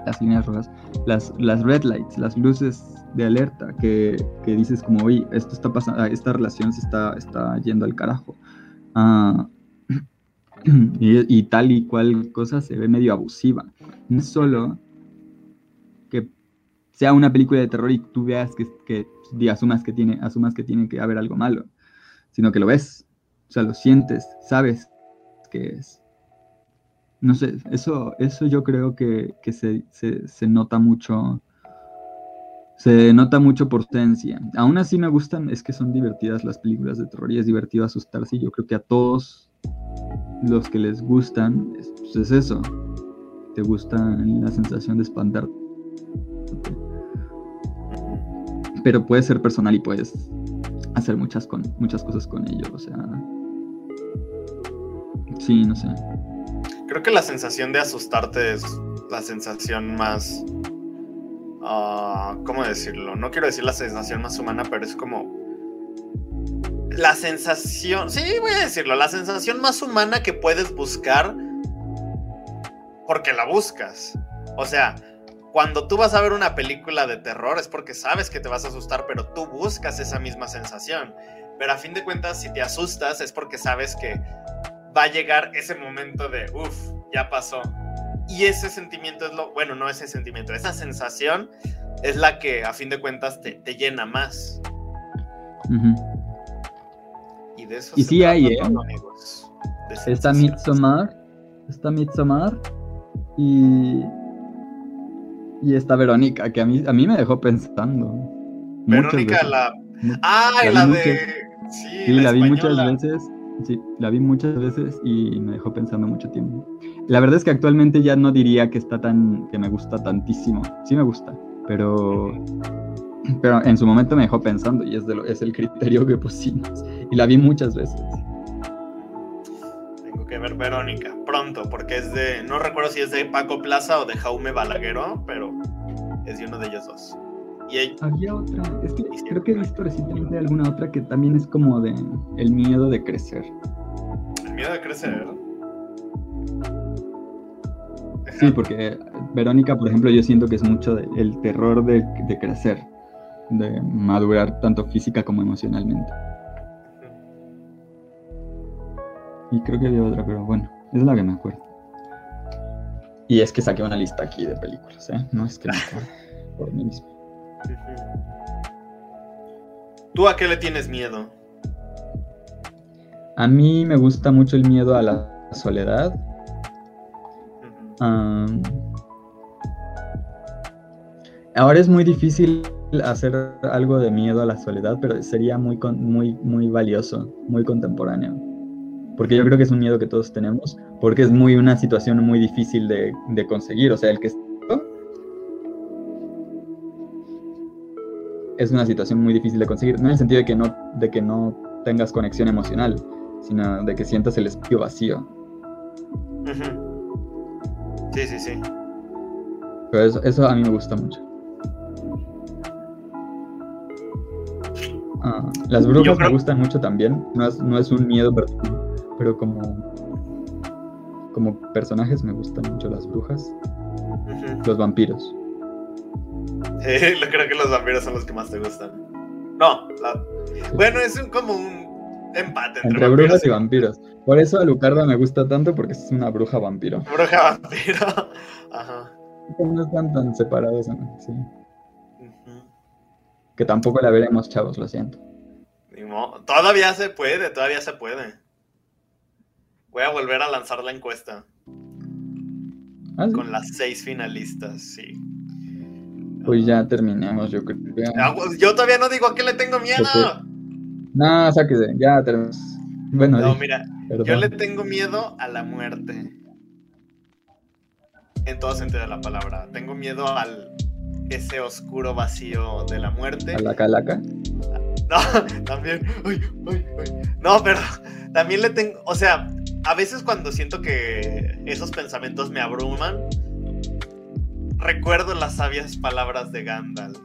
las líneas rojas, las, las red lights, las luces de alerta, que, que dices como, oye, esto está pasando, esta relación se está, está yendo al carajo. Ah, y, tal y cual cosa se ve medio abusiva. No es solo que sea una película de terror y tú veas que, que asumas que tiene, asumas que tiene que haber algo malo, sino que lo ves, o sea, lo sientes, sabes que es. No sé, eso, eso yo creo que, se, se, nota mucho. Se nota mucho por potencia. Aún así me gustan, es que son divertidas las películas de terror y es divertido asustarse. Y yo creo que a todos los que les gustan, es, pues es eso. Te gusta la sensación de espantar. Pero puede ser personal y puedes hacer muchas, con, muchas cosas con ello. O sea. Sí, no sé. Creo que la sensación de asustarte es la sensación más... ah, ¿Cómo decirlo? No quiero decir la sensación más humana, pero es como... La sensación... Sí, voy a decirlo. La sensación más humana que puedes buscar porque la buscas. O sea, cuando tú vas a ver una película de terror es porque sabes que te vas a asustar, pero tú buscas esa misma sensación. Pero a fin de cuentas, si te asustas es porque sabes que va a llegar ese momento de, uff, ya pasó. Y ese sentimiento es lo, bueno, no ese sentimiento, esa sensación es la que a fin de cuentas te, te llena más. Y de eso Y se sí trata hay, ¿eh? amigos. Está. Midsommar, está Midsommar y y está Verónica, que a mí a mí me dejó pensando. Verónica, la. ¡Ay, la de. Sí, Sí, la, vi muchas veces. Sí, la vi muchas veces y me dejó pensando mucho tiempo. La verdad es que actualmente ya no diría que está tan que me gusta tantísimo. Sí me gusta, pero pero en su momento me dejó pensando y es de lo- es el criterio que pusimos y la vi muchas veces. Tengo que ver Verónica pronto, porque es de. No recuerdo si es de Paco Plaza o de Jaume Balagueró, pero es de uno de ellos dos. Y Había otra, es que creo que he visto recientemente alguna otra que también es como de el miedo de crecer. el miedo de crecer. Sí, porque Verónica, por ejemplo, yo siento que es mucho de- el terror de, de crecer, de madurar tanto física como emocionalmente. Y creo que había otra, pero bueno, es la que me acuerdo. Y es que saqué una lista aquí de películas, ¿eh? No es que me acuerde por mí mismo. ¿Tú a qué le tienes miedo? A mí me gusta mucho el miedo a la soledad. Ahora es muy difícil hacer algo de miedo a la soledad, pero sería muy, con- muy, muy valioso, muy contemporáneo. Porque yo creo que es un miedo que todos tenemos, porque es muy una situación muy difícil de, de conseguir. O sea, el que es una situación muy difícil de conseguir, no en el sentido de que no, de que no tengas conexión emocional, sino de que sientas el espacio vacío. Sí, sí, sí. Pero eso, eso a mí me gusta mucho. Ah, las brujas creo- me gustan mucho también. No es, no es un miedo pero como, como personajes me gustan mucho las brujas. Los vampiros. Lo- creo que los vampiros son los que más te gustan. No, la- bueno, es un- como un empate entre, Entre brujas y vampiros. Por eso Alucarda me gusta tanto porque es una bruja vampiro. Bruja vampiro. Ajá. No están tan separados. ¿no? Sí. Que tampoco la veremos, chavos, lo siento. Todavía se puede, todavía se puede. Voy a volver a lanzar la encuesta Ah, sí. con las seis finalistas, sí. Pues ya terminamos, yo creo. Ah, pues, Yo todavía no digo a qué le tengo miedo. No, sáquese, ya terminamos. Bueno, No, mira, perdón. yo le tengo miedo a la muerte. En todo sentido de la palabra. Tengo miedo al ese oscuro vacío de la muerte. a la calaca. No, también. ay, ay, ay. No, pero también le tengo. O sea, a veces cuando siento que esos pensamientos me abruman, recuerdo las sabias palabras de Gandalf.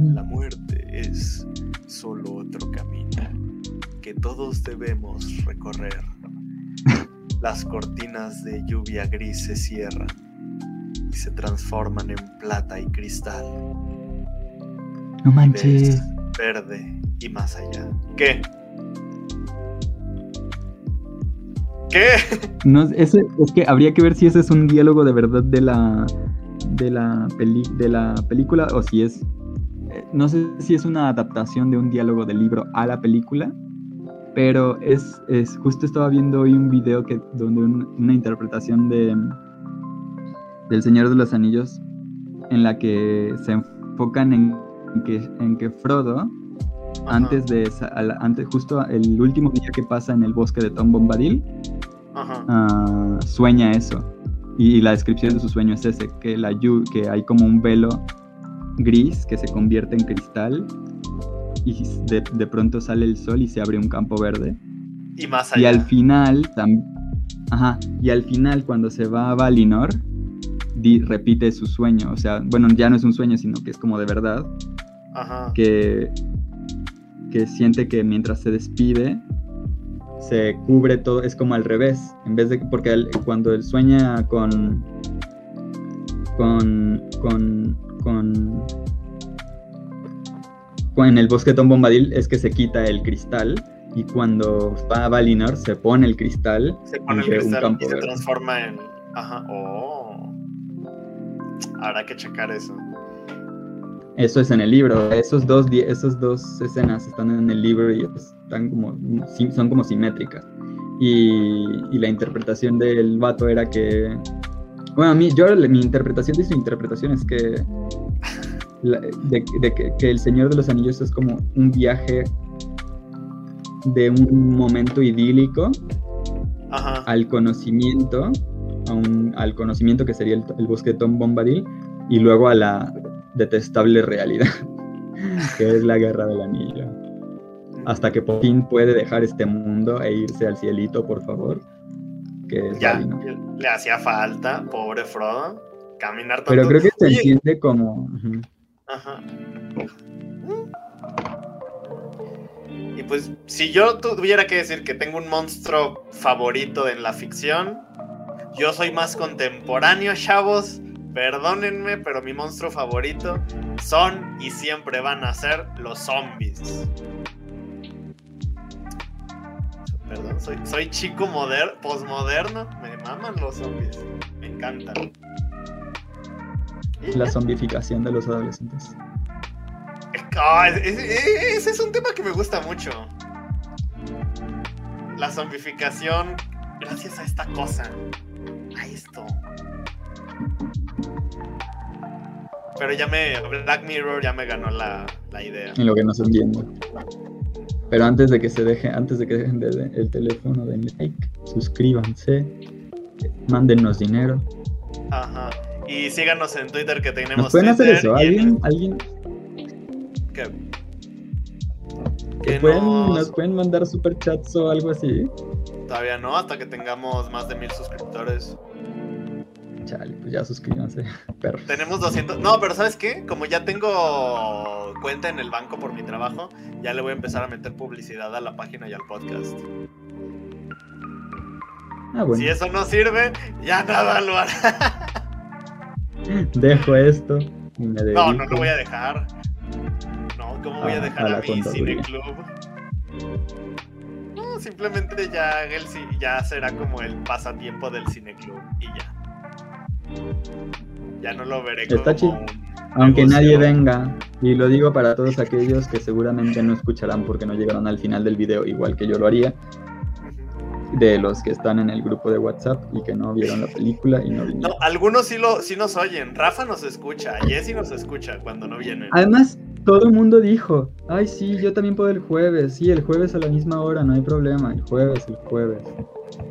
La muerte es solo otro camino que todos debemos recorrer. Las cortinas de lluvia gris se cierran y se transforman en plata y cristal, No manches. ves, verde y más allá. ¿Qué? ¿Qué? No, ese, es que habría que ver si ese es un diálogo de verdad de la de la peli, de la película o si es eh, no sé si es una adaptación de un diálogo del libro a la película, pero es, es justo estaba viendo hoy un video que donde un- una interpretación de del Señor de los Anillos en la que se enfocan en que en que Frodo antes de antes justo el último día que pasa en el bosque de Tom Bombadil Ah, sueña eso. Y, la descripción de su sueño es ese, que, la que hay como un velo gris que se convierte en cristal y de, de pronto sale el sol y se abre un campo verde. Y más Y allá. al final, Ajá, y al final cuando se va a Valinor, repite su sueño, o sea, bueno, ya no es un sueño, sino que es como de verdad, Ajá. que, que siente que mientras se despide, se cubre todo, es como al revés, en vez de, porque cuando él sueña con, con, con, con, en el bosquetón Bombadil es que se quita el cristal y cuando va a Valinor se pone el cristal. Se pone el cristal y se transforma en. Ajá. Oh. Habrá que checar eso. Eso es en el libro. Esos dos, esos dos escenas están en el libro y están como, son como simétricas. Y, y la interpretación del vato era que. Bueno, a mí, yo, mi interpretación de su interpretación es que. de, que, que El Señor de los Anillos es como un viaje de un momento idílico al conocimiento, al conocimiento que sería el, bosque de Tom Bombadil, y luego a la detestable realidad, que es la guerra del anillo. Hasta que por fin puede dejar este mundo e irse al cielito, por favor. Que ya, le hacía falta, pobre Frodo, caminar tanto. Pero creo que se entiende como... Ajá. Y pues, si yo tuviera que decir que tengo un monstruo favorito en la ficción, yo soy más contemporáneo, chavos. Perdónenme, pero mi monstruo favorito son y siempre van a ser los zombies. Perdón, soy, soy chico moderno, posmoderno. Me maman los zombies. Me encantan. La zombificación de los adolescentes ese, es un tema que me gusta mucho. La zombificación gracias a esta cosa. A esto. Pero ya me. Black Mirror ya me ganó la, idea. En lo que no se entiende. Pero antes de que se deje, antes de que dejen el teléfono, denle like, suscríbanse, mándennos dinero. Ajá. Y síganos en Twitter que tenemos. ¿Nos pueden hacer eso? ¿Alguien, ¿Alguien, que, nos... pueden mandar superchats o algo así? Todavía no, hasta que tengamos más de mil suscriptores. Chale, pues ya suscríbanse, Tenemos 200. No, pero ¿sabes qué? Como ya tengo cuenta en el banco por mi trabajo, ya le voy a empezar a meter publicidad a la página y al podcast. Ah, bueno. Si eso no sirve, ya nada lo hará. Dejo esto y me No, no lo voy a dejar. ¿Cómo voy a dejar a, mi cineclub? No, simplemente ya, él, ya será como el pasatiempo del cineclub y ya. Ya no lo veré Está chido. Aunque nadie venga, y lo digo para todos aquellos que seguramente no escucharán porque no llegaron al final del video, igual que yo lo haría, de los que están en el grupo de WhatsApp y que no vieron la película y no vinieron. No, algunos sí, lo, sí nos oyen. Rafa nos escucha, Jesse nos escucha cuando no vienen. Además, todo el mundo dijo, ay sí, yo también puedo el jueves, sí, el jueves a la misma hora, no hay problema, el jueves, el jueves.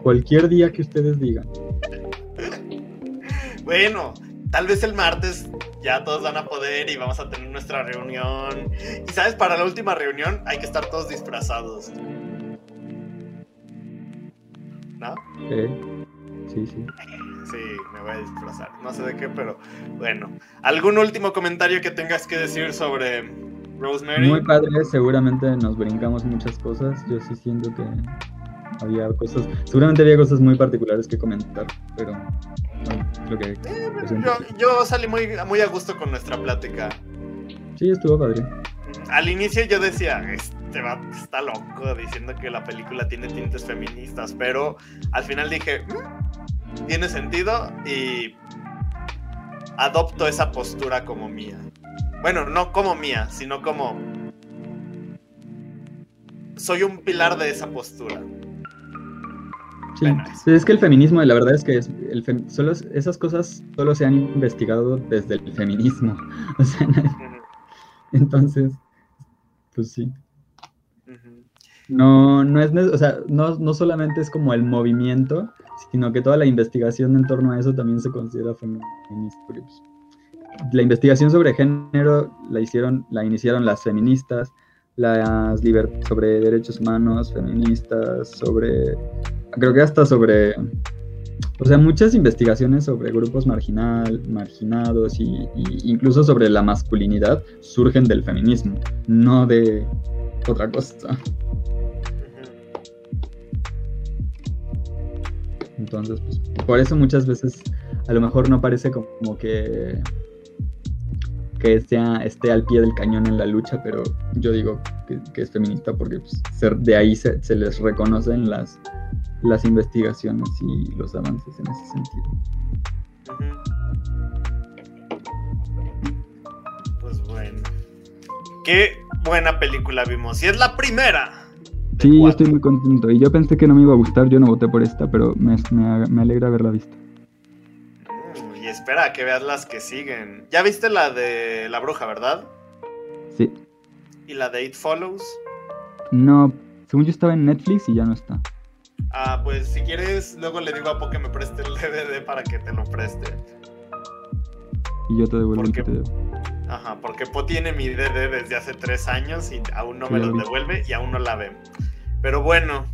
Cualquier día que ustedes digan. Bueno, tal vez el martes ya todos van a poder y vamos a tener nuestra reunión. Y sabes, para la última reunión hay que estar todos disfrazados. ¿No? Sí, sí. Sí, me voy a disfrazar. No sé de qué, pero bueno. ¿Algún último comentario que tengas que decir sobre Rosemary? Muy padre, seguramente nos brincamos muchas cosas. Yo sí siento que había cosas, seguramente había cosas muy particulares que comentar, pero creo que... Eh, yo, yo, salí muy, muy a gusto con nuestra plática. Sí, estuvo padre. Al inicio yo decía, este va, está loco diciendo que la película tiene tintes feministas, pero al final dije, mm, tiene sentido y adopto esa postura como mía. Bueno, no como mía, sino como soy un pilar de esa postura. Sí, es que el feminismo, la verdad es que es el solo, esas cosas solo se han investigado desde el feminismo. entonces, pues sí. No, no es, o sea, no, no solamente es como el movimiento, sino que toda la investigación en torno a eso también se considera feminista. Pues, la investigación sobre género la hicieron, la iniciaron las feministas, las sobre derechos humanos feministas, sobre creo que hasta sobre, o sea, muchas investigaciones sobre grupos marginal, marginados y, incluso sobre la masculinidad surgen del feminismo, no de otra cosa. Entonces, pues, por eso muchas veces a lo mejor no parece como que que sea, esté al pie del cañón en la lucha, pero yo digo que, es feminista porque pues, de ahí se, les reconocen las, las investigaciones y los avances en ese sentido. Pues bueno. Qué buena película vimos. Y es la primera. Sí, yo estoy muy contento. Y yo pensé que no me iba a gustar, yo no voté por esta, pero me, me alegra haberla visto espera que veas las que siguen. Ya viste la de la bruja, ¿verdad? Sí. ¿Y la de It Follows? No, según yo estaba en Netflix y ya no está. Ah, pues si quieres, luego le digo a Po que me preste el DVD para que te lo preste. Y yo te devuelvo porque, el Ajá, porque Po tiene mi DVD desde hace tres años y aún no me lo devuelve y aún no la ve. Pero bueno,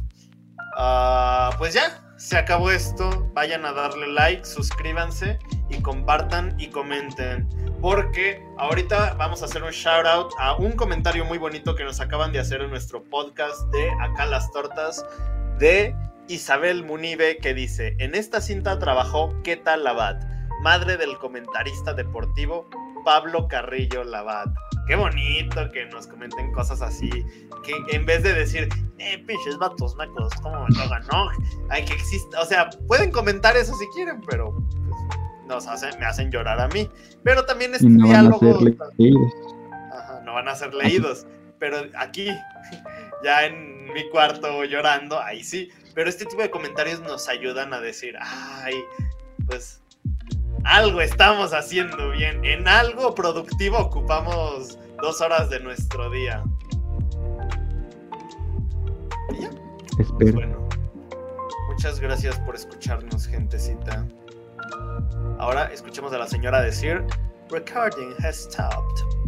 uh, pues ya, se acabó esto. Vayan a darle like, suscríbanse y compartan y comenten. Porque ahorita vamos a hacer un shout out a un comentario muy bonito que nos acaban de hacer en nuestro podcast de Acá las Tortas de Isabel Munive que dice, en esta cinta trabajó Keta Labat, madre del comentarista deportivo Pablo Carrillo Labat. Qué bonito que nos comenten cosas así. Que en vez de decir, eh, pinches vatos macos, ¿cómo me tocan? No, hay que exista. O sea, pueden comentar eso si quieren, pero pues, nos hacen, me hacen llorar a mí. Pero también este no diálogo. Van a ser leídos. Ajá, no van a ser leídos. Pero aquí, ya en mi cuarto llorando, ahí sí. Pero este tipo de comentarios nos ayudan a decir, ay, pues algo estamos haciendo bien. En algo productivo ocupamos dos horas de nuestro día. ¿Y ya? Espero. Bueno, muchas gracias por escucharnos, gentecita. Ahora escuchemos a la señora decir, Recording has stopped.